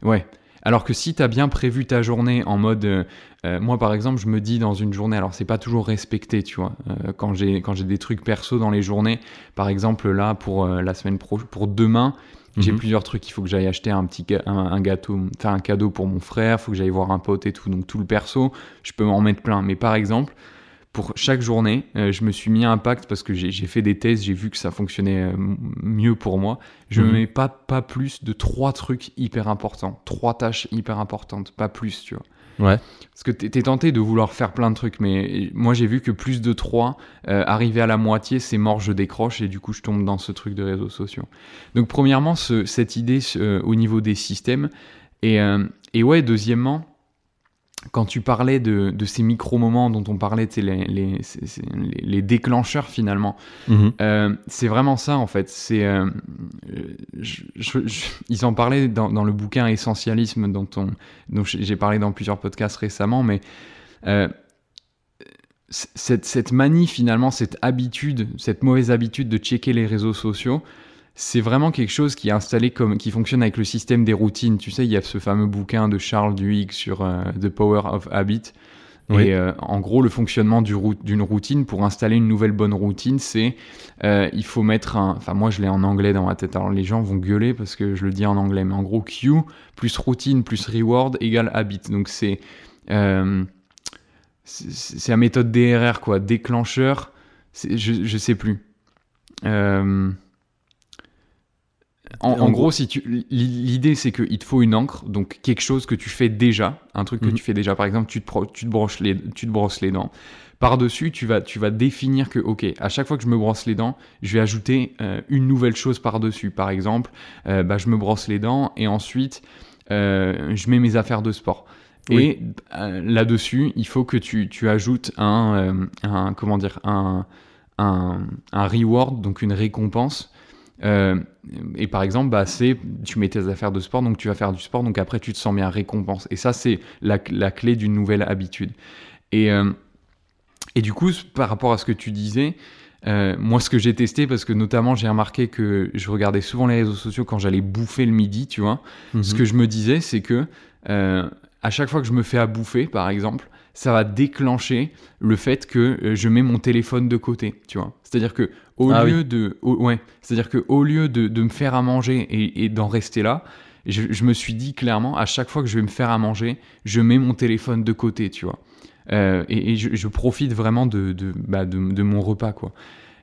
ouais. Alors que si tu as bien prévu ta journée en mode, euh, euh, moi par exemple, je me dis dans une journée, alors c'est pas toujours respecté, tu vois, euh, quand j'ai quand j'ai des trucs perso dans les journées, par exemple là pour la semaine pro, pour demain, j'ai mhm. plusieurs trucs, il faut que j'aille acheter un petit un, gâteau, faire un cadeau pour mon frère, il faut que j'aille voir un pote et tout, donc tout le perso, je peux m'en mettre plein. Mais par exemple, pour chaque journée, je me suis mis un pacte parce que j'ai fait des tests, j'ai vu que ça fonctionnait mieux pour moi. Je ne mhm. mets pas, pas plus de trois trucs hyper importants, trois tâches hyper importantes, pas plus, tu vois. Ouais. Parce que tu es tenté de vouloir faire plein de trucs, mais moi j'ai vu que plus de trois, euh, arriver à la moitié, c'est mort, je décroche et du coup je tombe dans ce truc de réseaux sociaux. Donc premièrement, cette idée au niveau des systèmes. Et, euh, et ouais, deuxièmement, quand tu parlais de, ces micro-moments dont on parlait, les, les, les, déclencheurs finalement, mhm. euh, c'est vraiment ça en fait. C'est, euh, ils en parlaient dans, le bouquin Essentialisme dont, on, dont j'ai parlé dans plusieurs podcasts récemment, mais euh, cette, cette manie finalement, cette habitude, cette mauvaise habitude de checker les réseaux sociaux, c'est vraiment quelque chose qui est installé comme qui fonctionne avec le système des routines. Tu sais, il y a ce fameux bouquin de Charles Duhigg sur euh, The Power of Habit. Et euh, en gros, le fonctionnement d'une routine, pour installer une nouvelle bonne routine, c'est euh, il faut mettre un. Enfin, moi, je l'ai en anglais dans ma tête. Alors, les gens vont gueuler parce que je le dis en anglais. Mais en gros, Q plus routine plus reward égale habit. Donc, c'est. c'est la méthode DRR, quoi. Déclencheur. Je, je sais plus. Euh. En, gros, si tu, l'idée c'est qu'il te faut une encre, donc quelque chose que tu fais déjà, un truc que mhm. tu fais déjà. Par exemple, tu te, tu te, brosses, les, tu te brosses les dents. Par-dessus, tu vas, tu vas définir que, ok, à chaque fois que je me brosse les dents, je vais ajouter euh, une nouvelle chose par-dessus. Par exemple, euh, bah, je me brosse les dents et ensuite, euh, je mets mes affaires de sport. Et là-dessus, il faut que tu, tu ajoutes un, un, comment dire, un, un, un reward, donc une récompense euh, et par exemple, bah, c'est tu mets tes affaires de sport, donc tu vas faire du sport, donc après tu te sens bien récompense. Et ça, c'est la, la, clé d'une nouvelle habitude. Et, euh, et du coup, par rapport à ce que tu disais, euh, moi, ce que j'ai testé, parce que notamment j'ai remarqué que je regardais souvent les réseaux sociaux quand j'allais bouffer le midi, tu vois. Ce mhm. que je me disais, c'est que à chaque fois que je me fais à bouffer, par exemple, ça va déclencher le fait que euh, je mets mon téléphone de côté, tu vois. C'est-à-dire que au Ah lieu de, au- ouais, c'est-à-dire que au lieu de, de me faire à manger et, et d'en rester là, je, je me suis dit clairement, à chaque fois que je vais me faire à manger, je mets mon téléphone de côté, tu vois. Euh, et et je, je profite vraiment de, de, bah, de mon repas, quoi.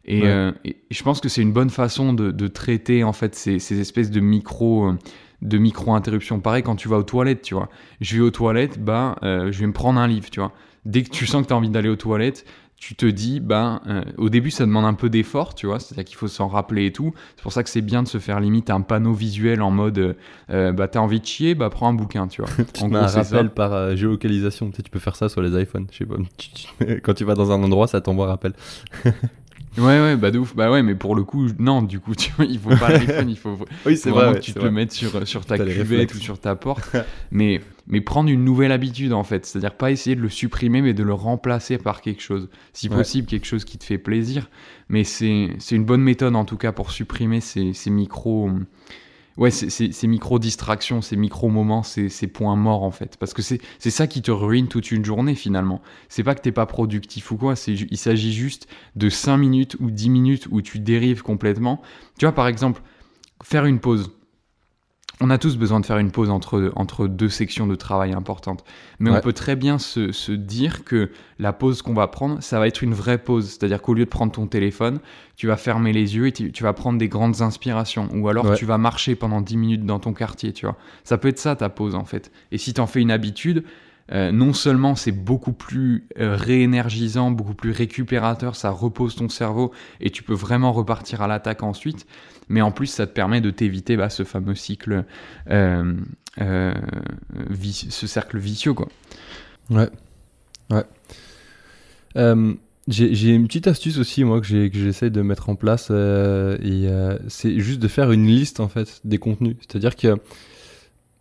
Et, Ouais. euh, et je pense que c'est une bonne façon de, de traiter en fait ces, ces espèces de micro euh, de micro interruptions. Pareil quand tu vas aux toilettes, tu vois. Je vais aux toilettes, bah euh, je vais me prendre un livre, tu vois. Dès que tu sens que tu as envie d'aller aux toilettes, tu te dis, ben, euh, au début, ça demande un peu d'effort, tu vois, c'est-à-dire qu'il faut s'en rappeler et tout. C'est pour ça que c'est bien de se faire limite un panneau visuel en mode, euh, euh, bah, t'as envie de chier, bah, prends un bouquin, tu vois. Tu En gros, un ça. rappel par euh, géolocalisation. Tu, sais, tu peux faire ça sur les iPhones. Je sais pas. Quand tu vas dans un endroit, ça t'envoie un rappel. Ouais, ouais, bah de ouf. Bah ouais, mais pour le coup, non, du coup, [LAUGHS] tu vois, il faut pas l'iPhone, [LAUGHS] il faut Oui, faut vraiment que tu te le mettes sur, sur ta cuvette ou sur ta porte. [LAUGHS] mais, mais prendre une nouvelle habitude, en fait. C'est-à-dire pas essayer de le supprimer, mais de le remplacer par quelque chose. Si Ouais. possible, quelque chose qui te fait plaisir. Mais c'est c'est une bonne méthode, en tout cas, pour supprimer ces, ces micros... Ouais, ces, ces, micro-distractions, ces micro-moments, ces, ces points morts, en fait. Parce que c'est ça qui te ruine toute une journée, finalement. C'est pas que t'es pas productif ou quoi, il s'agit juste de 5 minutes ou 10 minutes où tu dérives complètement. Tu vois, par exemple, faire une pause. On a tous besoin de faire une pause entre, entre deux sections de travail importantes. Mais on peut très bien se, se dire que la pause qu'on va prendre, ça va être une vraie pause. C'est-à-dire qu'au lieu de prendre ton téléphone, tu vas fermer les yeux et tu, tu vas prendre des grandes inspirations. Ou alors Ouais. tu vas marcher pendant 10 minutes dans ton quartier, tu vois. Ça peut être ça ta pause en fait. Et si tu en fais une habitude, euh, non seulement c'est beaucoup plus euh, réénergisant, beaucoup plus récupérateur, ça repose ton cerveau et tu peux vraiment repartir à l'attaque ensuite, mais en plus ça te permet de t'éviter bah, ce fameux cycle, euh, ce cercle vicieux quoi. Ouais. Ouais. J'ai une petite astuce aussi, moi, que j'essaie de mettre en place. c'est juste de faire une liste, en fait, des contenus. C'est-à-dire que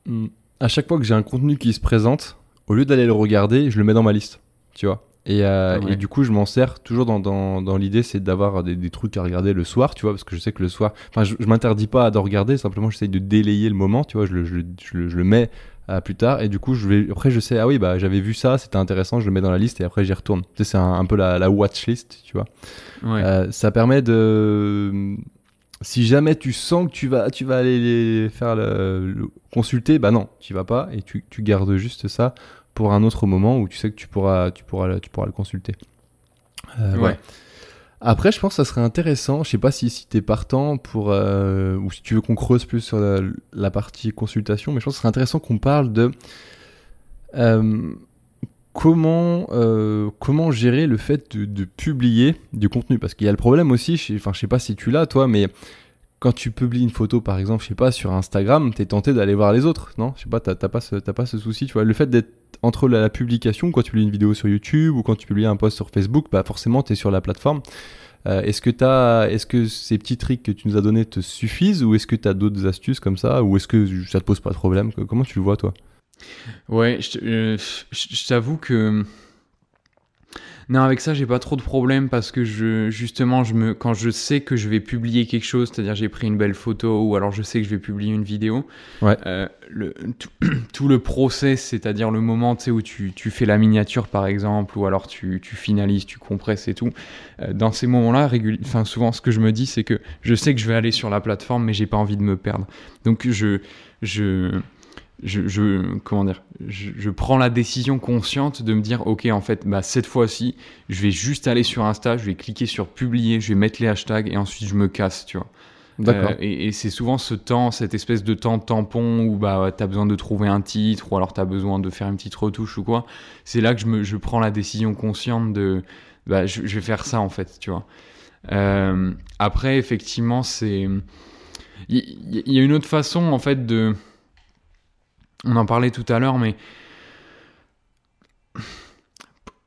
hum, à chaque fois que j'ai un contenu qui se présente, au lieu d'aller le regarder, je le mets dans ma liste. Tu vois et, euh, Ouais. et du coup, je m'en sers toujours dans, dans, dans l'idée, c'est d'avoir des, des trucs à regarder le soir, tu vois, parce que je sais que le soir, enfin, je, je m'interdis pas de regarder, simplement j'essaie de délayer le moment, tu vois, je le, je, je le- je le mets à plus tard, et du coup, je vais, après, je sais, ah oui, bah, j'avais vu ça, c'était intéressant, je le mets dans la liste, et après, j'y retourne. Tu sais, c'est un, un peu la, la watch list, tu vois. Ouais. Euh, ça permet de. Si jamais tu sens que tu vas, tu vas aller les faire le, le- consulter, bah non, tu vas pas et tu, tu gardes juste ça pour un autre moment où tu sais que tu pourras, tu pourras, le- tu pourras le consulter. Euh, Ouais. Après, je pense que ça serait intéressant. Je sais pas si, si tu es partant pour euh, ou si tu veux qu'on creuse plus sur la, la partie consultation, mais je pense que ce serait intéressant qu'on parle de euh, comment, euh, comment gérer le fait de, publier du contenu? Parce qu'il y a le problème aussi, je enfin, je sais pas si tu l'as toi, mais quand tu publies une photo, par exemple, je sais pas, sur Instagram, tu es tenté d'aller voir les autres, non? Je sais pas, t'as pas, ce- pas ce souci, tu vois? Le fait d'être entre la, publication, quand tu publies une vidéo sur YouTube ou quand tu publies un post sur Facebook, bah forcément, tu es sur la plateforme. Euh, est-ce que est-ce que ces petits tricks que tu nous as donnés te suffisent ou est-ce que tu as d'autres astuces comme ça ou est-ce que ça te pose pas de problème? Comment tu le vois toi? Ouais, je, euh, je- t'avoue que. Non, avec ça, j'ai pas trop de problème parce que je, justement, je me, quand je sais que je vais publier quelque chose, c'est-à-dire j'ai pris une belle photo ou alors je sais que je vais publier une vidéo, Ouais. euh, le, tout, [CLEARS THROAT] tout le process, c'est-à-dire le moment où tu, tu fais la miniature par exemple, ou alors tu, tu finalises, tu compresses et tout, euh, dans ces moments-là, régul- enfin, souvent ce que je me dis, c'est que je sais que je vais aller sur la plateforme, mais j'ai pas envie de me perdre. Donc je. je je, je- comment dire, je, je prends la décision consciente de me dire, ok, en fait, bah, cette fois-ci, je vais juste aller sur Insta, je vais cliquer sur publier, je vais mettre les hashtags et ensuite je me casse, tu vois. D'accord. Euh, et et c'est souvent ce temps, cette espèce de temps tampon où bah, tu as besoin de trouver un titre ou alors tu as besoin de faire une petite retouche ou quoi. C'est là que je, me, je prends la décision consciente de, bah, je, je vais faire ça en fait, tu vois. Euh, après, effectivement, c'est. Il y, a une autre façon en fait de. On en parlait tout à l'heure, mais.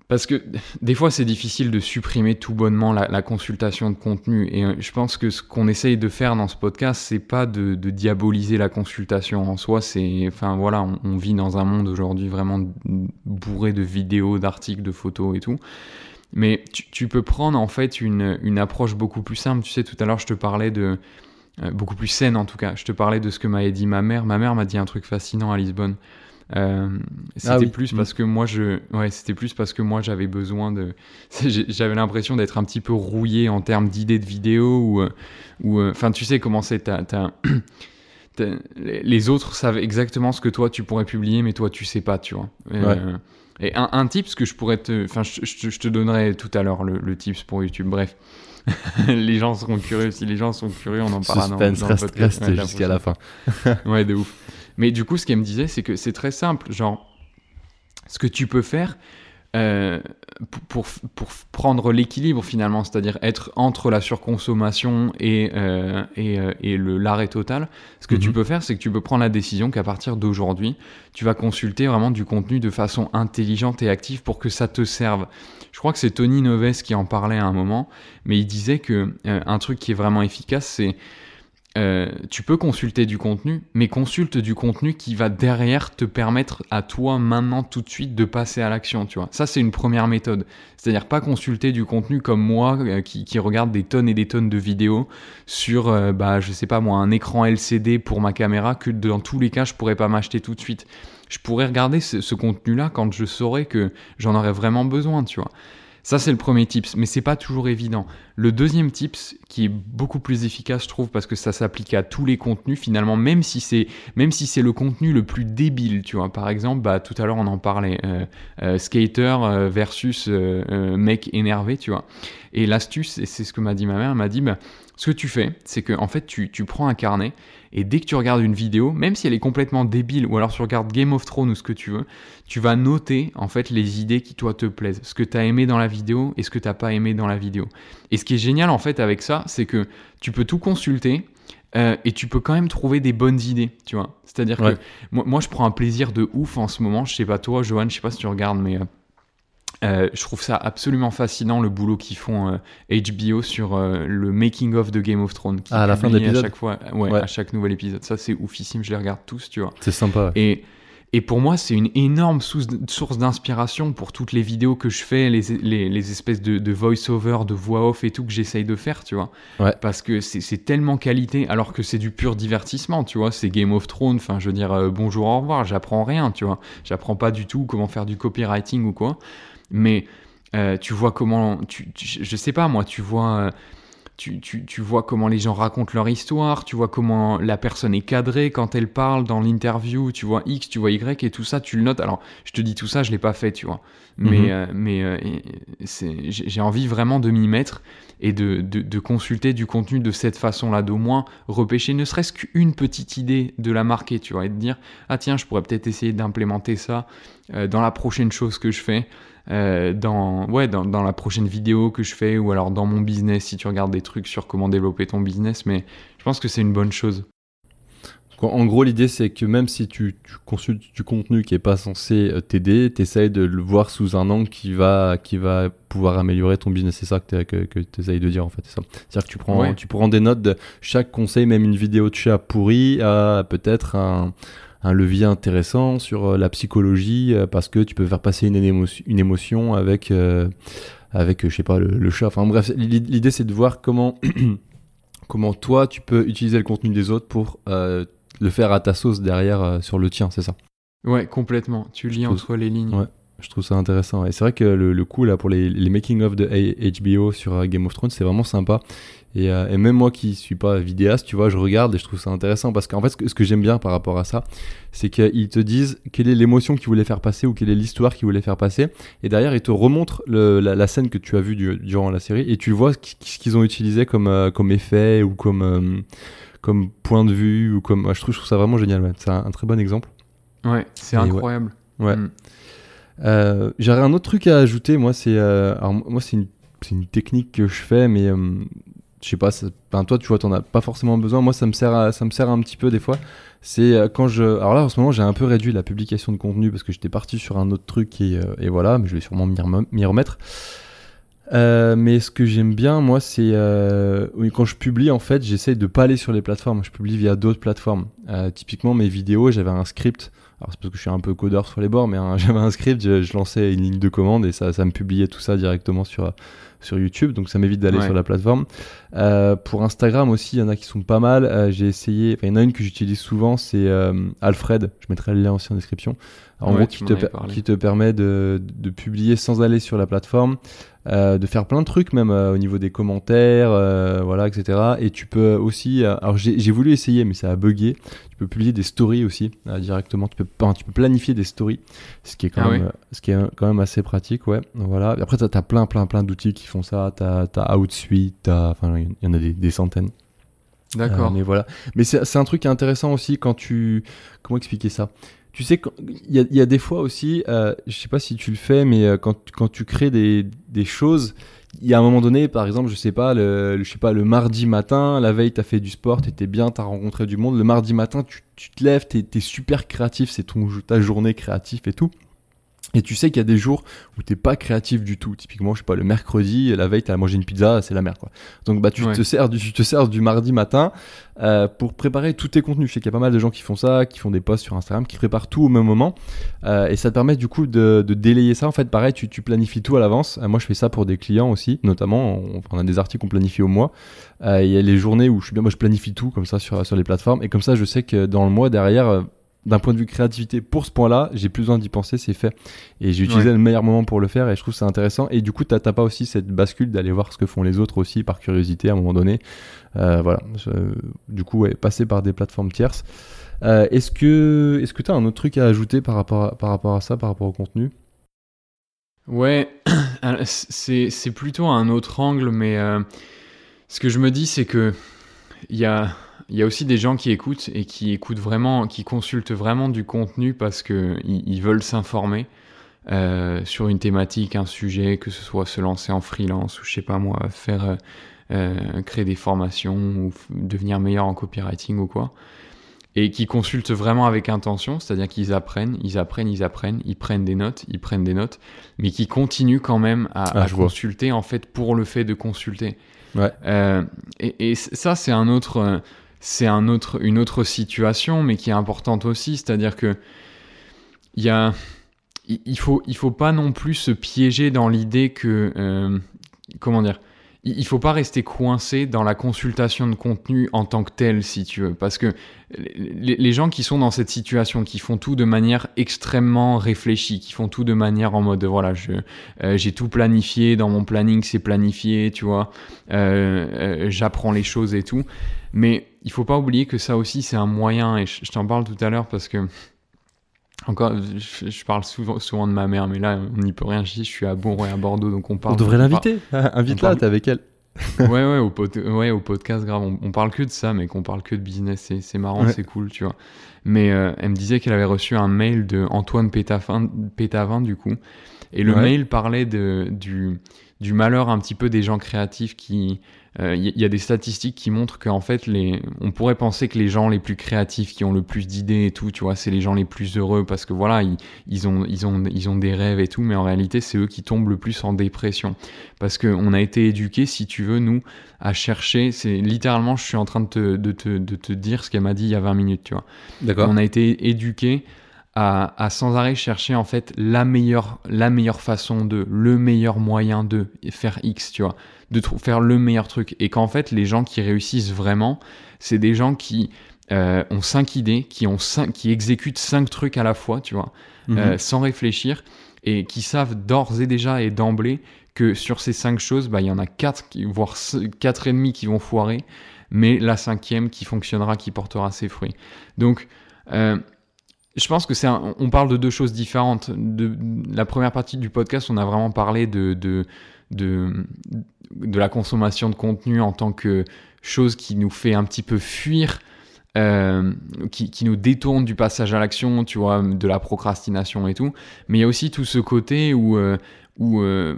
Parce que des fois, c'est difficile de supprimer tout bonnement la, consultation de contenu. Et euh, je pense que ce qu'on essaye de faire dans ce podcast, c'est pas de, diaboliser la consultation en soi. C'est, enfin voilà, on, vit dans un monde aujourd'hui vraiment bourré de vidéos, d'articles, de photos et tout. Mais tu, peux prendre en fait une approche beaucoup plus simple. Tu sais, tout à l'heure, je te parlais de. Euh, beaucoup plus saine en tout cas. Je te parlais de ce que m'avait dit ma mère. Ma mère m'a dit un truc fascinant à Lisbonne. Euh, c'était Ah oui. plus Mm. parce que moi je, ouais, c'était plus parce que moi j'avais besoin de, [LAUGHS] j'avais l'impression d'être un petit peu rouillé en termes d'idées de vidéos ou, euh, ou, enfin tu sais comment c'est, t'as- [CLEARS THROAT] les autres savent exactement ce que toi tu pourrais publier, mais toi tu sais pas, tu vois. Euh, Et un, un tips que je pourrais te, enfin je, je te- je te donnerai tout à l'heure le, le tips pour YouTube. Bref, [LAUGHS] les gens seront curieux. Si les gens sont curieux, on en parlera. dans- dans le reste, Ouais, jusqu'à la fin. [LAUGHS] Ouais, de ouf. Mais du coup, ce qu'elle me disait, c'est que c'est très simple. Genre, ce que tu peux faire euh, pour, pour, prendre l'équilibre finalement, c'est-à-dire être entre la surconsommation et, euh, et, euh, et l'arrêt total, ce que tu Mhm. peux faire, c'est que tu peux prendre la décision qu'à partir d'aujourd'hui, tu vas consulter vraiment du contenu de façon intelligente et active pour que ça te serve. Je crois que c'est Tony Noves qui en parlait à un moment, mais il disait que euh, un truc qui est vraiment efficace, c'est euh, tu peux consulter du contenu, mais consulte du contenu qui va derrière te permettre à toi maintenant tout de suite de passer à l'action, tu vois. Ça c'est une première méthode. C'est-à-dire pas consulter du contenu comme moi euh, qui, regarde des tonnes et des tonnes de vidéos sur, euh, bah je sais pas moi, un écran LCD pour ma caméra que dans tous les cas je pourrais pas m'acheter tout de suite. Je pourrais regarder ce, ce contenu-là quand je saurais que j'en aurais vraiment besoin, tu vois. Ça, c'est le premier tips, mais c'est pas toujours évident. Le deuxième tips, qui est beaucoup plus efficace, je trouve, parce que ça s'applique à tous les contenus, finalement, même si c'est, même si c'est le contenu le plus débile, tu vois. Par exemple, bah, tout à l'heure, on en parlait, euh, euh, skater euh, versus mec énervé, tu vois. Et l'astuce, et c'est ce que m'a dit ma mère, elle m'a dit, bah, ce que tu fais, c'est que, en fait, tu, tu prends un carnet, et dès que tu regardes une vidéo, même si elle est complètement débile, ou alors tu regardes Game of Thrones ou ce que tu veux, tu vas noter en fait les idées qui toi te plaisent, ce que tu as aimé dans la vidéo et ce que tu pas aimé dans la vidéo. Et ce qui est génial en fait avec ça, c'est que tu peux tout consulter euh, et tu peux quand même trouver des bonnes idées, tu vois. C'est-à-dire Ouais. que moi, moi, je prends un plaisir de ouf en ce moment, je sais pas toi Johan, je sais pas si tu regardes mais euh, euh, je trouve ça absolument fascinant le boulot qu'ils font euh, HBO sur euh, le making of de Game of Thrones Ah, à la fin de publie à l'épisode chaque fois ouais, Ouais. à chaque nouvel épisode. Ça c'est oufissime, je les regarde tous, tu vois. C'est sympa. ouais. Et, et pour moi, c'est une énorme source d'inspiration pour toutes les vidéos que je fais, les, les, les espèces de, de voice-over, de voix-off et tout que j'essaye de faire, tu vois. Ouais. Parce que c'est c'est tellement qualité, alors que c'est du pur divertissement, tu vois. C'est Game of Thrones, enfin, je veux dire, euh, bonjour, au revoir, j'apprends rien, tu vois. J'apprends pas du tout comment faire du copywriting ou quoi. Mais euh, tu vois comment. Tu, tu- je sais pas, moi, tu vois. euh, tu, tu, tu vois comment les gens racontent leur histoire, tu vois comment la personne est cadrée quand elle parle dans l'interview, tu vois X, tu vois Y et tout ça, tu le notes. Alors, je te dis tout ça, je l'ai pas fait, tu vois. Mais, Mhm. euh, mais euh, j'ai envie vraiment de m'y mettre et de, de, de consulter du contenu de cette façon-là, d'au moins repêcher ne serait-ce qu'une petite idée de la marquer, tu vois, et de dire, ah tiens, je pourrais peut-être essayer d'implémenter ça dans la prochaine chose que je fais. Euh, dans, ouais, dans, dans la prochaine vidéo que je fais ou alors dans mon business si tu regardes des trucs sur comment développer ton business mais je pense que c'est une bonne chose En gros, l'idée, c'est que même si tu, tu consultes du contenu qui est pas censé euh, t'aider, tu essayes de le voir sous un angle qui va, qui va pouvoir améliorer ton business. C'est ça que tu essayes de dire, en fait. c'est ça. C'est-à-dire que tu prends, Ouais. tu prends des notes de chaque conseil, même une vidéo de chat pourri, à peut-être un, un levier intéressant sur euh, la psychologie, euh, parce que tu peux faire passer une, émotion, une émotion avec, euh, avec euh, je sais pas, le, le chat. Enfin bref, l'id- l'idée, c'est de voir comment, [CLEARS THROAT] comment toi, tu peux utiliser le contenu des autres pour euh, le faire à ta sauce derrière euh, sur le tien, c'est ça? ouais complètement tu lis entre les lignes Ouais. Je trouve ça intéressant. Et c'est vrai que le, le coup là pour les, les making-of de A- HBO sur Game of Thrones, c'est vraiment sympa. Et, euh, et même moi qui suis pas vidéaste, tu vois, je regarde et je trouve ça intéressant parce qu'en fait, ce que, j'aime bien par rapport à ça, c'est qu'ils te disent quelle est l'émotion qu'ils voulaient faire passer ou quelle est l'histoire qu'ils voulaient faire passer. Et derrière, ils te remontrent le- la, la scène que tu as vue du- durant la série et tu vois ce qui- ce qu'ils ont utilisé comme, euh, comme effet ou comme, euh, comme point de vue ou comme. ouais, je, trouve, je trouve ça vraiment génial. ouais. C'est un, un très bon exemple. ouais c'est ouais. incroyable Ouais. Mm. Euh, J'aurais un autre truc à ajouter, moi c'est euh, alors moi c'est une, technique que je fais, mais euh, je sais pas, enfin, toi tu vois t'en as pas forcément besoin. Moi ça me sert ça me sert un petit peu des fois. C'est euh, quand je alors là en ce moment j'ai un peu réduit la publication de contenu parce que j'étais parti sur un autre truc et, euh, voilà, mais je vais sûrement m'y rem- m'y remettre. Euh, mais ce que j'aime bien, moi, c'est euh, quand je publie, en fait, j'essaye de pas aller sur les plateformes. Je publie via d'autres plateformes. Typiquement, mes vidéos, j'avais un script. Alors, c'est parce que je suis un peu codeur sur les bords, mais hein, [LAUGHS] j'avais un script, je, lançais une ligne de commande et ça me publiait tout ça directement sur, sur YouTube, donc ça m'évite d'aller sur la plateforme. pour Instagram aussi, il y en a qui sont pas mal. J'ai essayé, enfin il y en a une que j'utilise souvent, c'est Alfred. Je mettrai le lien aussi en description. En gros, qui te, qui te, permet de, de, publier sans aller sur la plateforme, euh, de faire plein de trucs même euh, au niveau des commentaires, euh, voilà, etc. Et tu peux aussi, alors j'ai voulu essayer, mais ça a bugué. Tu peux publier des stories aussi directement. Tu peux, tu peux planifier des stories, ce qui est quand, ah même, ce qui est quand même assez pratique, ouais. Voilà. Et après, tu as, plein, plein, plein d'outils qui font ça. Tu as, Outsuite, enfin, il y en a des, des centaines. D'accord. mais voilà. Mais c'est un truc intéressant aussi quand tu. Comment expliquer ça? Tu sais, il y, a des fois aussi, euh, je sais pas si tu le fais, mais euh, quand, tu crées des, choses, il y a un moment donné, par exemple, je sais pas, le, sais pas, le mardi matin, la veille, tu as fait du sport, tu étais bien, tu as rencontré du monde. Le mardi matin, tu, te lèves, tu super créatif, c'est ta journée créative et tout. Et tu sais qu'il y a des jours où t'es pas créatif du tout. Typiquement, je sais pas, le mercredi, la veille, t'as mangé une pizza, c'est la merde, quoi. Donc, bah, tu te sers du, tu te sers du mardi matin euh, pour préparer tous tes contenus. Je sais qu'il y a pas mal de gens qui font ça, qui font des posts sur Instagram, qui préparent tout au même moment. Euh, et ça te permet du coup de, de, délayer ça. En fait, pareil, tu, tu planifies tout à l'avance. Euh, moi, je fais ça pour des clients aussi, notamment. On, on a des articles qu'on planifie au mois. Euh, il y a les journées où je suis bien, moi, je planifie tout comme ça sur, sur les plateformes. Et comme ça, je sais que dans le mois derrière, d'un point de vue créativité, pour ce point-là, j'ai plus besoin d'y penser, c'est fait. Et j'ai utilisé le meilleur moment pour le faire et je trouve ça intéressant. Et du coup, t'as pas aussi cette bascule d'aller voir ce que font les autres aussi par curiosité à un moment donné. Euh, voilà. du coup, ouais, passer par des plateformes tierces. Euh, est-ce que est-ce que tu as un autre truc à ajouter par rapport à, par rapport à ça, par rapport au contenu? Ouais, [CLEARS THROAT] c'est plutôt un autre angle, mais euh, ce que je me dis, c'est que il y a il y a aussi des gens qui écoutent et qui écoutent vraiment, qui consultent vraiment du contenu parce que ils, veulent s'informer euh, sur une thématique, un sujet, que ce soit se lancer en freelance ou je sais pas moi, faire euh, euh, créer des formations ou devenir meilleur en copywriting ou quoi. Et qui consultent vraiment avec intention, c'est-à-dire qu'ils apprennent, ils apprennent, ils apprennent, ils prennent des notes, ils prennent des notes, mais qui continuent quand même à, ah, consulter en fait pour le fait de consulter. Ouais. et, et, ça, c'est un autre c'est un autre, une autre situation, mais qui est importante aussi. C'est-à-dire que il y a, il faut, il faut pas non plus se piéger dans l'idée que, euh, comment dire, il faut pas rester coincé dans la consultation de contenu en tant que tel, si tu veux, parce que les, gens qui sont dans cette situation, qui font tout de manière extrêmement réfléchie, qui font tout de manière en mode, voilà, je, euh, j'ai tout planifié, dans mon planning c'est planifié, tu vois, euh, j'apprends les choses et tout, mais il faut pas oublier que ça aussi c'est un moyen, et je, t'en parle tout à l'heure parce que encore, je, parle souvent, souvent de ma mère, mais là on n'y peut rien. Je, suis à Bourg et à Bordeaux, donc on parle. [LAUGHS] On devrait l'inviter. Invite-la, t'es avec elle. [LAUGHS] ouais, ouais, au, ouais, au podcast, grave. On, parle que de ça, mais qu'on parle que de business. C'est marrant, c'est cool, tu vois. Mais euh, elle me disait qu'elle avait reçu un mail de Antoine Pétavin, Pétavin du coup. Et le mail parlait de, du, du malheur un petit peu des gens créatifs qui, il euh, y, a des statistiques qui montrent qu'en fait, les, on pourrait penser que les gens les plus créatifs, qui ont le plus d'idées et tout, tu vois, c'est les gens les plus heureux parce que voilà, ils, ils, ont, ils, ont, ils ont des rêves et tout, mais en réalité, c'est eux qui tombent le plus en dépression. Parce qu'on a été éduqués, si tu veux, nous, à chercher, c'est littéralement, je suis en train de te, de te, de te dire ce qu'elle m'a dit il y a 20 minutes, tu vois. D'accord. On a été éduqués à, à, sans arrêt chercher en fait la meilleure, la meilleure façon de, le meilleur moyen de faire X, tu vois de faire le meilleur truc. Et qu'en fait, les gens qui réussissent vraiment, c'est des gens qui euh, ont cinq idées, qui, ont cinq, qui exécutent cinq trucs à la fois, tu vois, mhm. euh, sans réfléchir, et qui savent d'ores et déjà et d'emblée que sur ces cinq choses, bah, il y en a quatre, voire quatre et demi qui vont foirer, mais la cinquième qui fonctionnera, qui portera ses fruits. Donc, euh, je pense que c'est on parle de deux choses différentes. De, la première partie du podcast, on a vraiment parlé de, de, de, de la consommation de contenu en tant que chose qui nous fait un petit peu fuir, euh, qui, qui, nous détourne du passage à l'action, tu vois, de la procrastination et tout. Mais il y a aussi tout ce côté où, euh, où euh,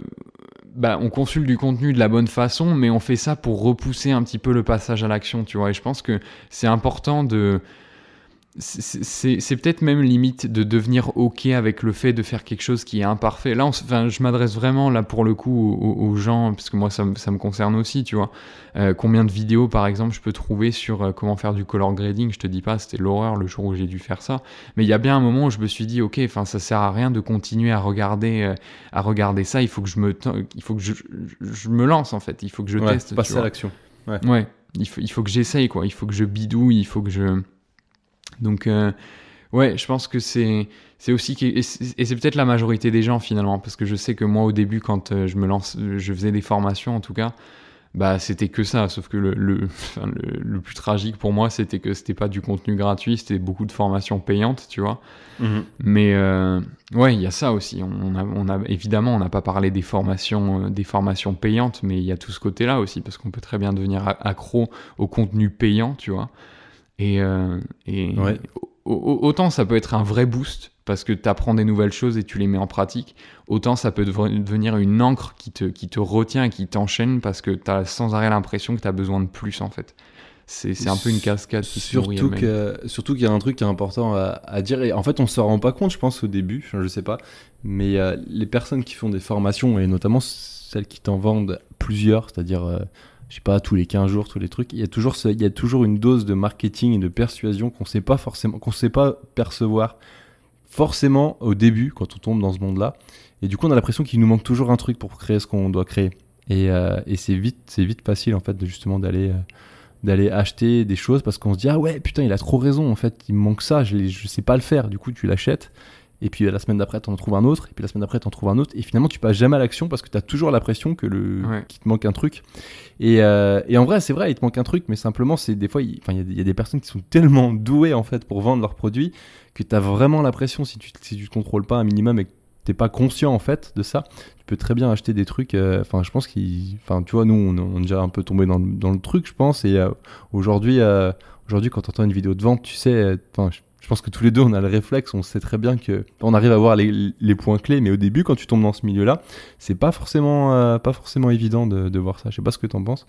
bah, on consulte du contenu de la bonne façon, mais on fait ça pour repousser un petit peu le passage à l'action, tu vois. Et je pense que c'est important de c'est peut-être même limite de devenir ok avec le fait de faire quelque chose qui est imparfait. Là, enfin, je m'adresse vraiment là pour le coup aux, gens, parce que moi ça, ça, me concerne aussi, tu vois. Euh, combien de vidéos par exemple je peux trouver sur euh, comment faire du color grading? Je te dis pas, c'était l'horreur le jour où j'ai dû faire ça, mais il y a bien un moment où je me suis dit ok, enfin ça sert à rien de continuer à regarder, euh, à regarder ça. Il faut que je me, il faut que je, je me lance en fait. Il faut que je teste. Passer à l'action. Ouais. ouais. Il faut, il faut que j'essaye quoi. Il faut que je bidouille. Il faut que je donc, euh, ouais, je pense que c'est c'est aussi et c'est peut-être la majorité des gens finalement parce que je sais que moi au début quand euh, je me lance je faisais des formations en tout cas bah c'était que ça sauf que le le, [LAUGHS] le, plus tragique pour moi c'était que c'était pas du contenu gratuit c'était beaucoup de formations payantes tu vois. Mhm. mais euh, ouais il y a ça aussi. On a, on a évidemment on n'a pas parlé des formations des formations payantes mais il y a tout ce côté là aussi parce qu'on peut très bien devenir accro au contenu payant tu vois et, euh, autant ça peut être un vrai boost parce que tu apprends des nouvelles choses et tu les mets en pratique, autant ça peut devenir une encre qui te, qui te retient et qui t'enchaîne parce que tu as sans arrêt l'impression que tu as besoin de plus en fait. C'est un peu une cascade qui surtout que, Surtout qu'il y a un truc qui est important à, dire, et en fait on se rend pas compte je pense au début, je sais pas, mais euh, les personnes qui font des formations, et notamment celles qui t'en vendent plusieurs, c'est-à-dire... Euh, je sais pas, tous les 15 jours, tous les trucs, il y a toujours, il y a toujours une dose de marketing et de persuasion qu'on sait pas forcément, qu'on sait pas percevoir forcément au début quand on tombe dans ce monde-là. Et du coup, on a l'impression qu'il nous manque toujours un truc pour créer ce qu'on doit créer. Et, euh, et c'est vite, c'est vite facile en fait de justement d'aller euh, d'aller acheter des choses parce qu'on se dit ah ouais putain il a trop raison en fait il me manque ça je, je sais pas le faire du coup tu l'achètes et puis la semaine d'après, tu en trouves un autre, et puis la semaine d'après, tu en trouves un autre, et finalement, tu passes jamais à l'action parce que tu as toujours l'impression que le qu'il te manque un truc. Et, euh, et en vrai, c'est vrai, il te manque un truc, mais simplement, c'est des fois, il y, y, a des personnes qui sont tellement douées en fait pour vendre leurs produits que tu as vraiment l'impression, si tu si tu te contrôles pas un minimum et que t'es pas conscient en fait de ça, tu peux très bien acheter des trucs. Euh, enfin, je pense qu'il, enfin, tu vois, nous, on, est déjà un peu tombé dans, dans, le truc, je pense. Et euh, aujourd'hui, aujourd'hui, quand tu entends une vidéo de vente, tu sais, enfin, je pense que tous les deux, on a le réflexe, on sait très bien que on arrive à voir les, les points clés, mais au début, quand tu tombes dans ce milieu-là, c'est pas forcément, euh, pas forcément évident de, de, voir ça. Je sais pas ce que tu en penses.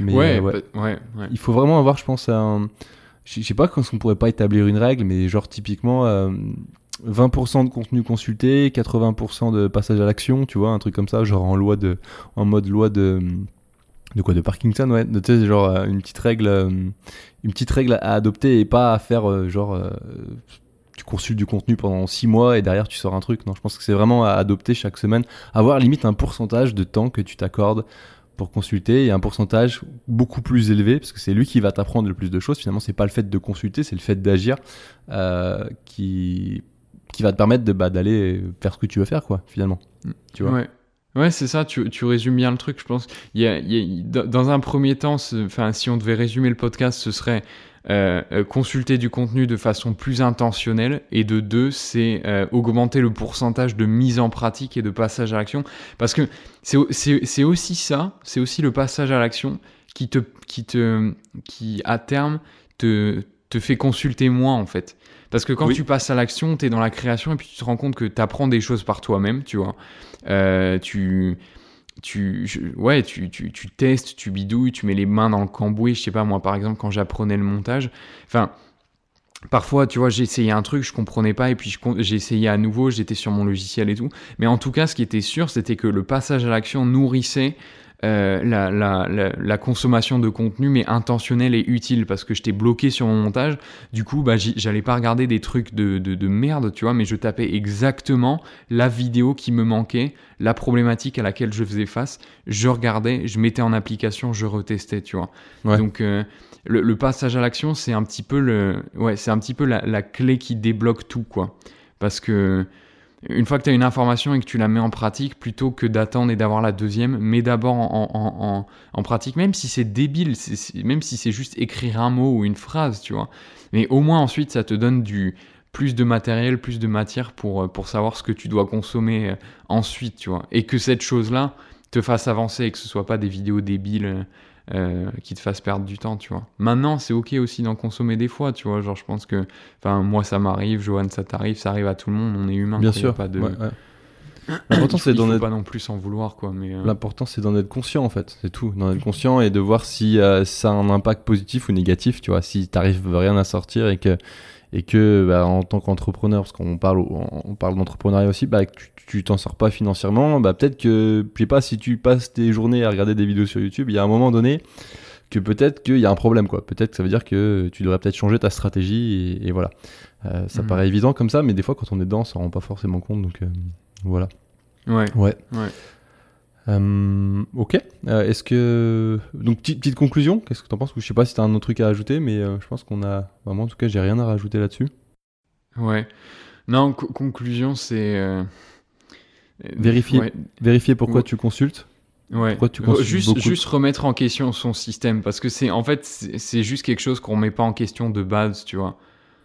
Mais ouais, euh, ouais. ouais, Il faut vraiment avoir, je pense, un. Je sais pas quand on pourrait pas établir une règle, mais genre typiquement. 20% euh, de contenu consulté, 80% de passage à l'action, tu vois, un truc comme ça, genre en loi de, en mode loi de, de quoi De Parkinson, ouais. Tu sais, genre euh, une petite règle, euh, une petite règle à adopter et pas à faire euh, genre tu consultes du contenu pendant 6 mois et derrière tu sors un truc. Non, je pense que c'est vraiment à adopter chaque semaine, avoir limite un pourcentage de temps que tu t'accordes pour consulter et un pourcentage beaucoup plus élevé parce que c'est lui qui va t'apprendre le plus de choses. Finalement, c'est pas le fait de consulter, c'est le fait d'agir qui qui va te permettre de bah, d'aller faire ce que tu veux faire quoi finalement. Tu vois? Ouais. Ouais, c'est ça, tu, tu, résumes bien le truc, je pense. Il y a, dans un premier temps, enfin, si on devait résumer le podcast, ce serait euh, euh, consulter du contenu de façon plus intentionnelle. Et de deux, c'est euh, augmenter le pourcentage de mise en pratique et de passage à l'action. Parce que c'est aussi ça, c'est aussi le passage à l'action qui, te, qui, te, qui, à terme, te, te fait consulter moins, en fait. Parce que quand tu passes à l'action, tu es dans la création et puis tu te rends compte que tu apprends des choses par toi-même, tu vois. Euh, tu, tu, ouais, tu, tu, tu, testes, tu bidouilles, tu mets les mains dans le cambouis. Je sais pas, moi, par exemple, quand j'apprenais le montage, enfin, parfois, tu vois, essayé un truc, je comprenais pas, et puis essayé à nouveau, j'étais sur mon logiciel et tout. Mais en tout cas, ce qui était sûr, c'était que le passage à l'action nourrissait euh, la, la, la, consommation de contenu, mais intentionnelle et utile, parce que j'étais bloqué sur mon montage. Du coup, bah, j'allais pas regarder des trucs de, de, de, merde, tu vois, mais je tapais exactement la vidéo qui me manquait, la problématique à laquelle je faisais face. Je regardais, je mettais en application, je retestais, tu vois. Donc, euh, le, le, passage à l'action, c'est un petit peu le, ouais, c'est un petit peu la clé qui débloque tout, quoi. Parce que une fois que tu as une information et que tu la mets en pratique, plutôt que d'attendre et d'avoir la deuxième, mets d'abord en, pratique, même si c'est débile, même si c'est juste écrire un mot ou une phrase, tu vois. Mais au moins ensuite, ça te donne du plus de matériel, plus de matière pour, pour savoir ce que tu dois consommer euh, ensuite, tu vois. Et que cette chose-là te fasse avancer et que ce soit pas des vidéos débiles euh, qui te fasse perdre du temps, tu vois. Maintenant, c'est ok aussi d'en consommer des fois, tu vois. Genre, je pense que, enfin, moi, ça m'arrive, Johan, ça t'arrive, ça arrive à tout le monde, on est humain. Bien sûr. Pas de... [COUGHS] L'important c'est d'en être pas non plus s'en vouloir quoi. Mais euh, L'important, c'est d'en être conscient, en fait. C'est tout. D'en être conscient et de voir si euh, ça a un impact positif ou négatif, tu vois. Si t'arrives rien à sortir et que, et que bah, en tant qu'entrepreneur, parce qu'on parle, on parle d'entrepreneuriat aussi, bah, que tu- t'en sors pas financièrement, bah, peut-être que, je sais pas, si tu passes tes journées à regarder des vidéos sur YouTube, il y a un moment donné que peut-être qu'il y a un problème, quoi. Peut-être que ça veut dire que tu devrais peut-être changer ta stratégie et, et voilà. Euh, ça Mhm. paraît évident comme ça, mais des fois, quand on est dedans, on s'en rend pas forcément compte, donc euh, voilà. ouais. Ouais. Ouais. Euh, ok. Euh, Est-ce que donc petite, petite conclusion Qu'est-ce que t'en penses? Ou Je sais pas si t'as un autre truc à ajouter, mais euh, je pense qu'on a vraiment en tout cas j'ai rien à rajouter là-dessus. Ouais. Non, co- conclusion, c'est. Vérifier. Ouais, Vérifier pourquoi Ouais. tu consultes. ouais. Pourquoi tu consultes juste, beaucoup? juste remettre en question son système parce que c'est en fait c'est c'est juste quelque chose qu'on met pas en question de base, tu vois.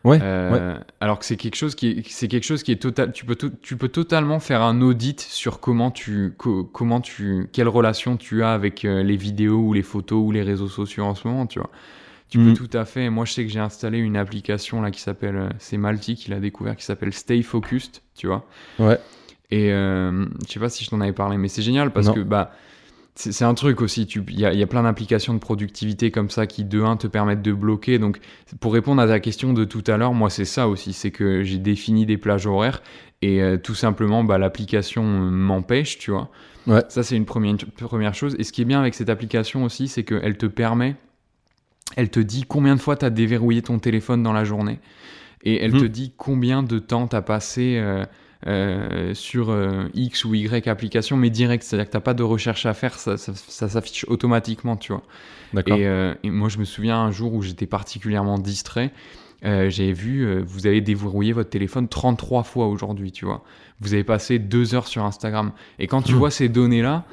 Ouais. Euh, Alors que c'est quelque chose qui est, c'est quelque chose qui est total. Tu peux, to- tu peux totalement faire un audit sur comment tu, co- comment tu, quelle relation tu as avec euh, les vidéos ou les photos ou les réseaux sociaux en ce moment, tu vois. Tu Mhm. peux tout à fait. Moi, je sais que j'ai installé une application là qui s'appelle, euh, c'est Malti qui l'a découvert, qui s'appelle Stay Focused, tu vois. Ouais. Et euh, je sais pas si je t'en avais parlé, mais c'est génial parce Non. que bah c'est un truc aussi. Il y y a plein d'applications de productivité comme ça qui de un te permettent de bloquer. Donc pour répondre à ta question de tout à l'heure, moi c'est ça aussi, c'est que j'ai défini des plages horaires et euh, tout simplement bah, l'application euh, m'empêche, tu vois. Ouais. Ça c'est une première, première chose. Et ce qui est bien avec cette application aussi, c'est qu'elle te permet, elle te dit combien de fois tu as déverrouillé ton téléphone dans la journée et elle Mhm. te dit combien de temps tu as passé euh, euh, sur euh, X ou Y application, mais direct, c'est-à-dire que tu n'as pas de recherche à faire, ça, ça- ça s'affiche automatiquement, tu vois. Et, euh, et moi, je me souviens un jour où j'étais particulièrement distrait. Euh, J'avais vu, euh, vous avez déverrouillé votre téléphone 33 fois aujourd'hui, tu vois. Vous avez passé deux heures sur Instagram. Et quand tu Hmm. vois ces données-là,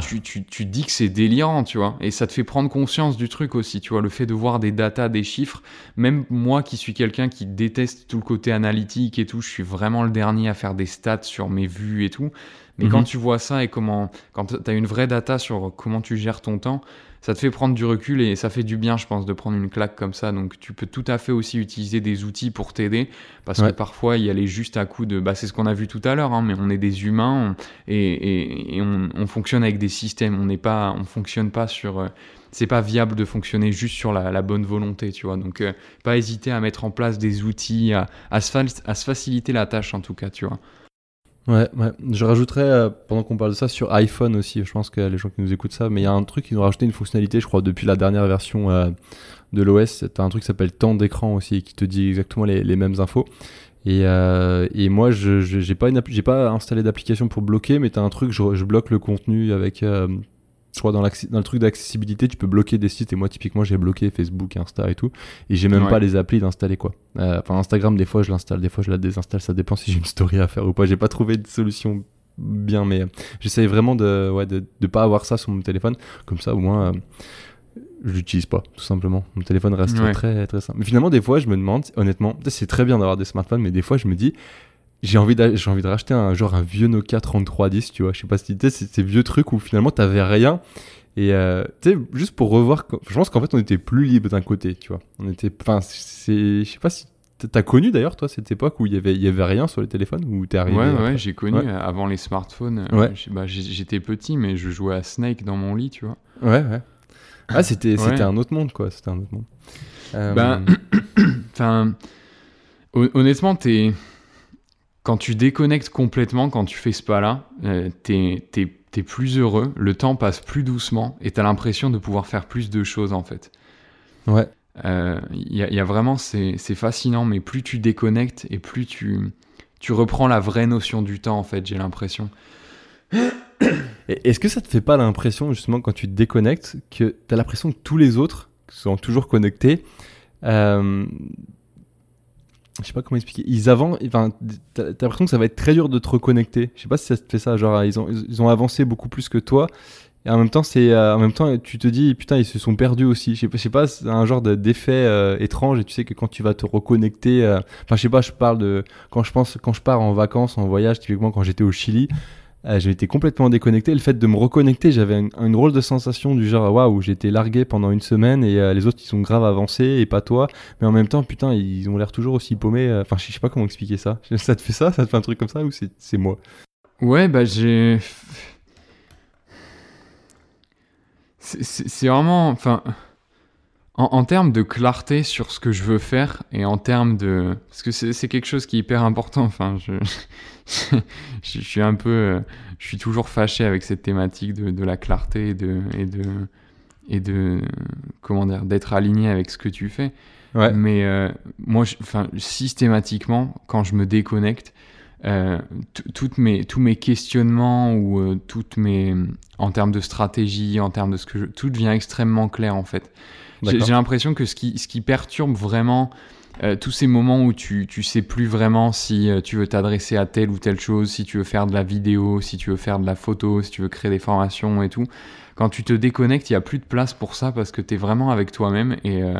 tu, tu, tu dis que c'est délirant, tu vois. Et ça te fait prendre conscience du truc aussi, tu vois. Le fait de voir des datas, des chiffres. Même moi qui suis quelqu'un qui déteste tout le côté analytique et tout, je suis vraiment le dernier à faire des stats sur mes vues et tout. Mais Mhm. quand tu vois ça et comment, quand tu as une vraie data sur comment tu gères ton temps, ça te fait prendre du recul et ça fait du bien, je pense, de prendre une claque comme ça. Donc tu peux tout à fait aussi utiliser des outils pour t'aider parce Ouais. que parfois il y a les juste à coup de. Bah, c'est ce qu'on a vu tout à l'heure, hein, mais on est des humains on- et, et- et on, on fonctionne avec des systèmes. On n'est pas, on fonctionne pas sur. euh, c'est pas viable de fonctionner juste sur la, la bonne volonté, tu vois. Donc, euh, pas hésiter à mettre en place des outils, à, à se à se faciliter la tâche en tout cas, tu vois. Ouais, ouais. Je rajouterais, euh, pendant qu'on parle de ça, sur iPhone aussi. Je pense que les gens qui nous écoutent ça, mais il y a un truc, ils ont rajouté une fonctionnalité, je crois, depuis la dernière version euh, de l'OS. T'as un truc qui s'appelle temps d'écran aussi, qui te dit exactement les, mêmes infos. Et, euh, et moi, je j'ai pas, pas installé d'application pour bloquer, mais t'as un truc, je, je bloque le contenu avec. Je crois dans, le truc d'accessibilité, tu peux bloquer des sites. Et moi, typiquement, j'ai bloqué Facebook, Insta et tout. Et j'ai même Ouais. pas les applis d'installer quoi. Euh, Enfin, Instagram, des fois, je l'installe, des fois, je la désinstalle. Ça dépend si j'ai une story à faire ou pas. J'ai pas trouvé de solution bien, mais euh, j'essaye vraiment de, ouais, de, de pas avoir ça sur mon téléphone. Comme ça, au moins, euh, je l'utilise pas, tout simplement. Mon téléphone reste Ouais. très, très simple. Mais finalement, des fois, je me demande, honnêtement, c'est très bien d'avoir des smartphones, mais des fois, je me dis, j'ai envie, d'a- j'ai envie de racheter un genre un vieux Nokia 3310, tu vois. Je sais pas si tu sais, ces vieux trucs où finalement, t'avais rien. Et euh, tu sais, juste pour revoir, je pense qu'en fait, on était plus libre d'un côté, tu vois. On était, enfin, c'est, je sais pas si t'as connu d'ailleurs, toi, cette époque où il y avait, il y avait rien sur les téléphones, où t'es arrivé. Ouais, ouais, j'ai connu Ouais. euh, avant les smartphones. euh, Ouais. bah, J'étais petit, mais je jouais à Snake dans mon lit, tu vois. Ouais, ouais. Ah, c'était, un autre monde, quoi. C'était un autre monde. Euh, Ben, [CLEARS THROAT] Enfin, hon- honnêtement, t'es quand tu déconnectes complètement, quand tu fais ce pas-là, euh, t'es t'es- t'es plus heureux, le temps passe plus doucement et t'as l'impression de pouvoir faire plus de choses en fait. ouais. Euh, Il y, a- il y a vraiment, c'est c'est fascinant, mais plus tu déconnectes et plus tu, tu reprends la vraie notion du temps en fait, j'ai l'impression. Et Est-ce que ça te fait pas l'impression, justement, quand tu te déconnectes, que t'as l'impression que tous les autres sont toujours connectés euh, Je sais pas comment expliquer. Ils avancent. Enfin, t'as l'impression que ça va être très dur de te reconnecter. Je sais pas si ça te fait ça. Genre, ils ont, ils ont avancé beaucoup plus que toi. Et en même temps, c'est, euh, en même temps, tu te dis, putain, ils se sont perdus aussi. Je sais pas, je sais pas, c'est un genre de- d'effet euh, étrange. Et tu sais que quand tu vas te reconnecter, euh, enfin, je sais pas, je parle de quand je pense, quand je pars en vacances, en voyage, typiquement quand j'étais au Chili, euh, j'ai été complètement déconnecté. Le fait de me reconnecter, j'avais une, une de sensation du genre, waouh, j'ai été largué pendant une semaine et euh, les autres, ils sont grave avancés et pas toi. Mais en même temps, putain, ils ont l'air toujours aussi paumés. euh, Enfin, je sais pas comment expliquer ça. [LAUGHS] Ça te fait ça? Ça te fait un truc comme ça ou c'est moi? Ouais, bah j'ai. C'est vraiment. Enfin. En, termes de clarté sur ce que je veux faire et en termes de. Parce que c'est quelque chose qui est hyper important. Enfin, [LAUGHS] je, je, suis un peu. Je suis toujours fâché avec cette thématique de, de la clarté et de. Et de, et de comment dire d'être aligné avec ce que tu fais ouais. mais euh, moi enfin systématiquement quand je me déconnecte euh, toutes mes tous mes questionnements ou euh, toutes mes en termes de stratégie en termes de ce que je, tout devient extrêmement clair en fait j'ai l'impression que ce qui, ce qui perturbe vraiment euh, tous ces moments où tu, tu sais plus vraiment si euh, tu veux t'adresser à telle ou telle chose, si tu veux faire de la vidéo, si tu veux faire de la photo, si tu veux créer des formations et tout. Quand tu te déconnectes, il n'y a plus de place pour ça parce que tu es vraiment avec toi-même. Et, euh,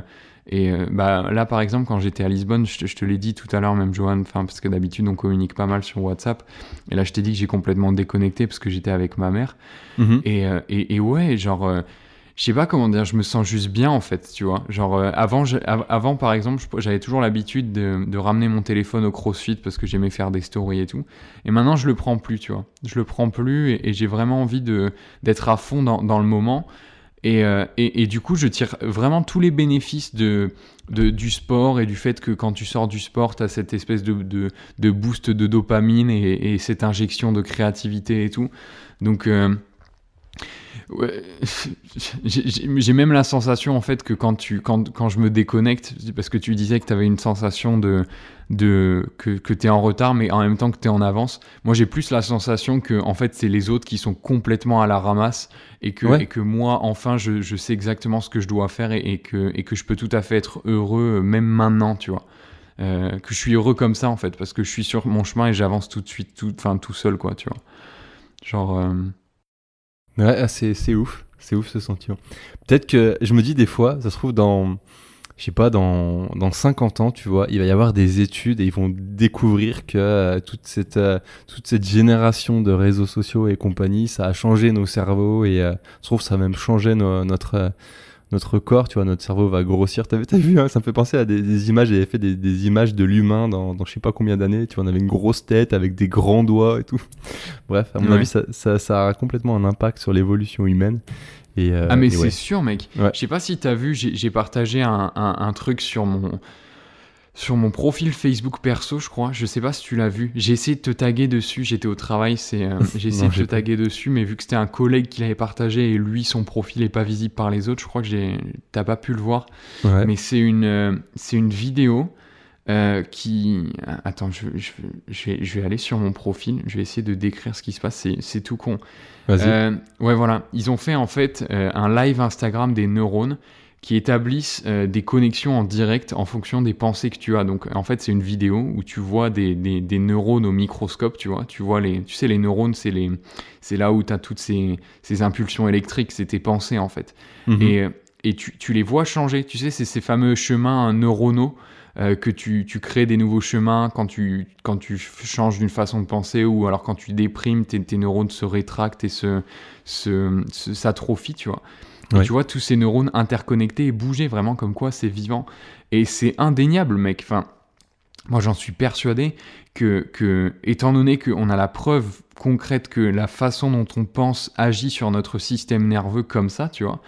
et bah, là, par exemple, quand j'étais à Lisbonne, je, te l'ai dit tout à l'heure, même Johan, parce que d'habitude on communique pas mal sur WhatsApp. Et là, je t'ai dit que j'ai complètement déconnecté parce que j'étais avec ma mère. Mm-hmm. et, et, et, ouais, genre je sais pas comment dire, je me sens juste bien en fait, tu vois. Genre euh, avant, avant par exemple, j'avais toujours l'habitude de, ramener mon téléphone au CrossFit parce que j'aimais faire des stories et tout. Et maintenant, je le prends plus, tu vois. Je le prends plus et, j'ai vraiment envie d'être à fond dans, dans le moment. Et, euh, et, et, du coup, je tire vraiment tous les bénéfices de, de, du sport et du fait que quand tu sors du sport, tu as cette espèce de, de, boost de dopamine et, et, cette injection de créativité et tout. Donc, euh, Ouais, [LAUGHS] j'ai même la sensation en fait que quand, tu, quand, quand je me déconnecte, parce que tu disais que tu avais une sensation de, de que, que tu es en retard, mais en même temps que tu es en avance. Moi, j'ai plus la sensation que en fait, c'est les autres qui sont complètement à la ramasse et que, et que moi, enfin, je, je, sais exactement ce que je dois faire et, que, et que je peux tout à fait être heureux euh, même maintenant, tu vois. Euh, que je suis heureux comme ça en fait, parce que je suis sur mon chemin et j'avance tout de suite, tout, enfin, tout seul, quoi, tu vois. Genre. Euh, Ouais, ah, c'est, c'est ouf. C'est ouf ce sentiment. Peut-être que je me dis des fois, ça se trouve dans, je sais pas, dans, dans 50 ans, tu vois, il va y avoir des études et ils vont découvrir que euh, toute, cette, euh, toute cette génération de réseaux sociaux et compagnie, ça a changé nos cerveaux et euh, se trouve ça a même changé notre notre corps, tu vois, notre cerveau va grossir. T'as, as vu, hein, ça me fait penser à des, images, j'avais fait des, images de l'humain dans, dans je sais pas combien d'années, tu vois, on avait une grosse tête avec des grands doigts et tout. [LAUGHS] Bref, à mon avis, ça, ça, a complètement un impact sur l'évolution humaine. Et, euh, ah mais c'est sûr mec. Je sais pas si t'as vu, j'ai, partagé un, un, truc sur mon, sur mon profil Facebook perso, je crois. Je sais pas si tu l'as vu. J'ai essayé de te taguer dessus. J'étais au travail, c'est euh, [LAUGHS] j'ai essayé de te taguer dessus, mais vu que c'était un collègue qui l'avait partagé et lui son profil est pas visible par les autres, je crois que j'ai t'as pas pu le voir. Mais c'est une euh, c'est une vidéo euh, qui attends, je, je, je, vais, je vais aller sur mon profil. Je vais essayer de décrire ce qui se passe. C'est tout con. ouais voilà, ils ont fait en fait un live Instagram des neurones qui établissent euh, des connexions en direct en fonction des pensées que tu as. Donc en fait c'est une vidéo où tu vois des, des, des, neurones au microscope, tu vois. Tu vois les, tu sais les neurones c'est les, c'est là où tu as toutes ces, ces impulsions électriques, c'est tes pensées en fait. Mhm. Et, et tu, tu, les vois changer. Tu sais c'est ces fameux chemins neuronaux. Euh, que tu, tu, crées des nouveaux chemins quand tu, quand tu changes d'une façon de penser ou alors quand tu déprimes, tes, tes neurones se rétractent et se, se, s'atrophient, tu vois tu vois tous ces neurones interconnectés et bouger vraiment comme quoi c'est vivant. Et c'est indéniable, mec. Enfin, moi j'en suis persuadé que, que étant donné qu'on a la preuve concrète que la façon dont on pense agit sur notre système nerveux comme ça, tu vois,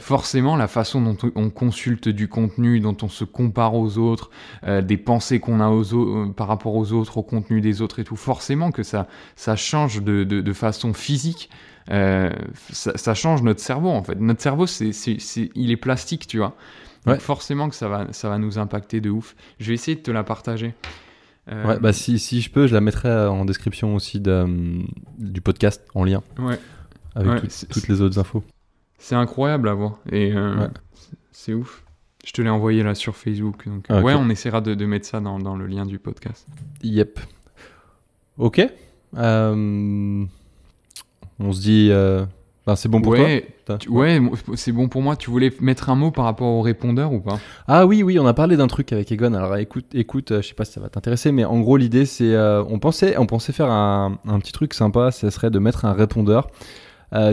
forcément la façon dont on consulte du contenu, dont on se compare aux autres, euh, des pensées qu'on a aux euh, par rapport aux autres, au contenu des autres et tout, forcément que ça, ça change de, de, de façon physique euh, ça, change notre cerveau en fait. Notre cerveau, c'est, il est plastique, tu vois. Donc forcément que ça va, ça va nous impacter de ouf. Je vais essayer de te la partager. Euh, ouais, bah si, si je peux, je la mettrai en description aussi de, du podcast en lien. Ouais. Avec toutes les autres infos. C'est incroyable à voir. Et euh, c'est ouf. Je te l'ai envoyé là sur Facebook. Donc, ah, Ouais, on essaiera de, de mettre ça dans, dans, le lien du podcast. Yep. Ok. Euh, on se dit. Euh, c'est bon pour ouais, toi Ouais, c'est bon pour moi. Tu voulais mettre un mot par rapport au répondeur ou pas? Ah oui, oui, on a parlé d'un truc avec Egon. Alors écoute, écoute, euh, je sais pas si ça va t'intéresser, mais en gros, l'idée, c'est. Euh, on, pensait, on pensait faire un, petit truc sympa, ce serait de mettre un répondeur.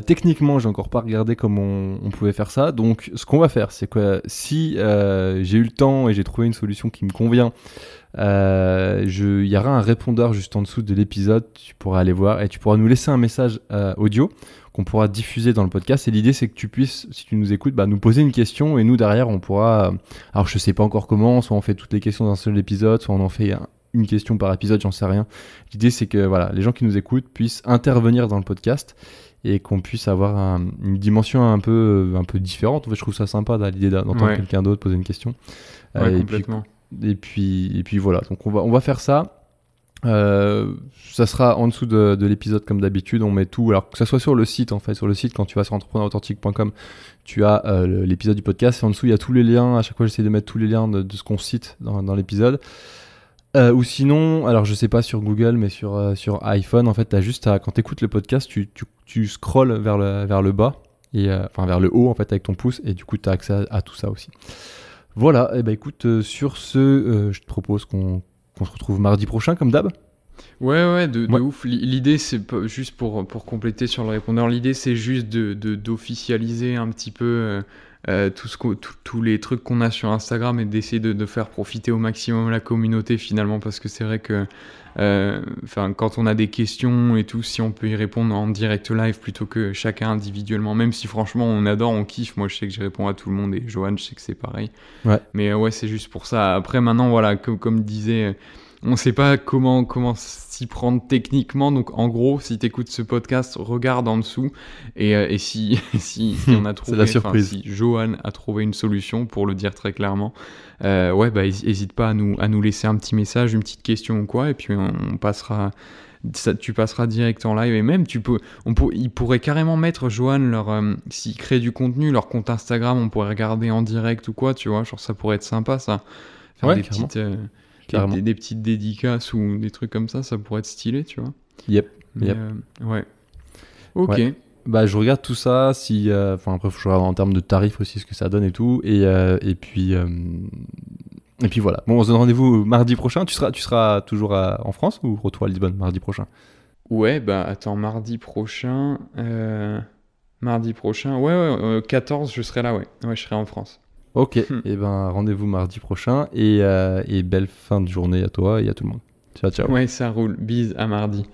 techniquement, j'ai encore pas regardé comment on, pouvait faire ça. Donc, ce qu'on va faire, c'est que si j'ai eu le temps et j'ai trouvé une solution qui me convient, il y aura un répondeur juste en dessous de l'épisode. Tu pourras aller voir et tu pourras nous laisser un message audio qu'on pourra diffuser dans le podcast. Et l'idée, c'est que tu puisses, si tu nous écoutes, bah, nous poser une question et nous, derrière, on pourra. Alors, je sais pas encore comment, soit on fait toutes les questions d'un seul épisode, soit on en fait une question par épisode, j'en sais rien. L'idée, c'est que voilà, les gens qui nous écoutent puissent intervenir dans le podcast et qu'on puisse avoir une dimension un peu, un peu différente. En fait, je trouve ça sympa l'idée d'entendre quelqu'un d'autre poser une question. Euh, complètement. Et puis, et puis, voilà, donc on va, on va faire ça. Euh, ça sera en dessous de, l'épisode comme d'habitude. On met tout. Alors que ça soit sur le site, en fait, sur le site, quand tu vas sur entrepreneurauthentique.com, tu as euh, l'épisode du podcast. En dessous, il y a tous les liens. À chaque fois, j'essaie de mettre tous les liens de, ce qu'on cite dans, l'épisode. Euh, ou sinon, alors je sais pas sur Google, mais sur, sur iPhone, en fait, as juste à, quand tu écoutes le podcast, tu, tu, scrolls vers le, vers le bas, et, enfin vers le haut, en fait, avec ton pouce, et du coup, tu as accès à, tout ça aussi. Voilà, et eh ben écoute, sur ce, je te propose qu'on qu'on se retrouve mardi prochain, comme d'hab. Ouais, ouais, de, ouf. L'idée, c'est juste pour, pour compléter sur le répondeur, l'idée, c'est juste d'officialiser de, un petit peu euh, euh, tout ce tous les trucs qu'on a sur Instagram et d'essayer de, faire profiter au maximum la communauté finalement, parce que c'est vrai que euh, enfin quand on a des questions et tout, si on peut y répondre en direct live plutôt que chacun individuellement, même si franchement on adore, on kiffe, moi je sais que je réponds à tout le monde et Johan, je sais que c'est pareil. Ouais. Mais ouais, c'est juste pour ça. Après, maintenant, voilà, comme, comme disait on ne sait pas comment, comment s'y prendre techniquement. Donc, en gros, si tu écoutes ce podcast, regarde en dessous. Et, euh, [LAUGHS] si, si, on a [LAUGHS] trouvé, la surprise. si Johan a trouvé une solution, pour le dire très clairement, euh, ouais, bah, hésite pas à nous, à nous laisser un petit message, une petite question ou quoi. Et puis, on, passera. Ça, tu passeras direct en live et même tu peux, on peut, ils pourraient carrément mettre Johan leur, euh, s'ils créent du contenu, leur compte Instagram, on pourrait regarder en direct ou quoi, tu vois, genre ça pourrait être sympa ça. Faire des petites, des, des, petites dédicaces ou des trucs comme ça, ça pourrait être stylé, tu vois. Yep. Euh, ouais. Ok. Bah, je regarde tout ça. Si, euh, enfin, après, je regarde en termes de tarifs aussi ce que ça donne et tout. Et, euh, et puis. Et puis voilà. Bon, on se donne rendez-vous mardi prochain. Tu seras, tu seras toujours en France ou retour à Lisbonne mardi prochain? Ouais, bah attends, mardi prochain. Mardi prochain, ouais, ouais, 14, je serai là, ouais. Ouais, je serai en France. Ok, et eh ben rendez-vous mardi prochain et, euh, et belle fin de journée à toi et à tout le monde. Ciao, ciao. Ouais, ça roule. Bise à mardi.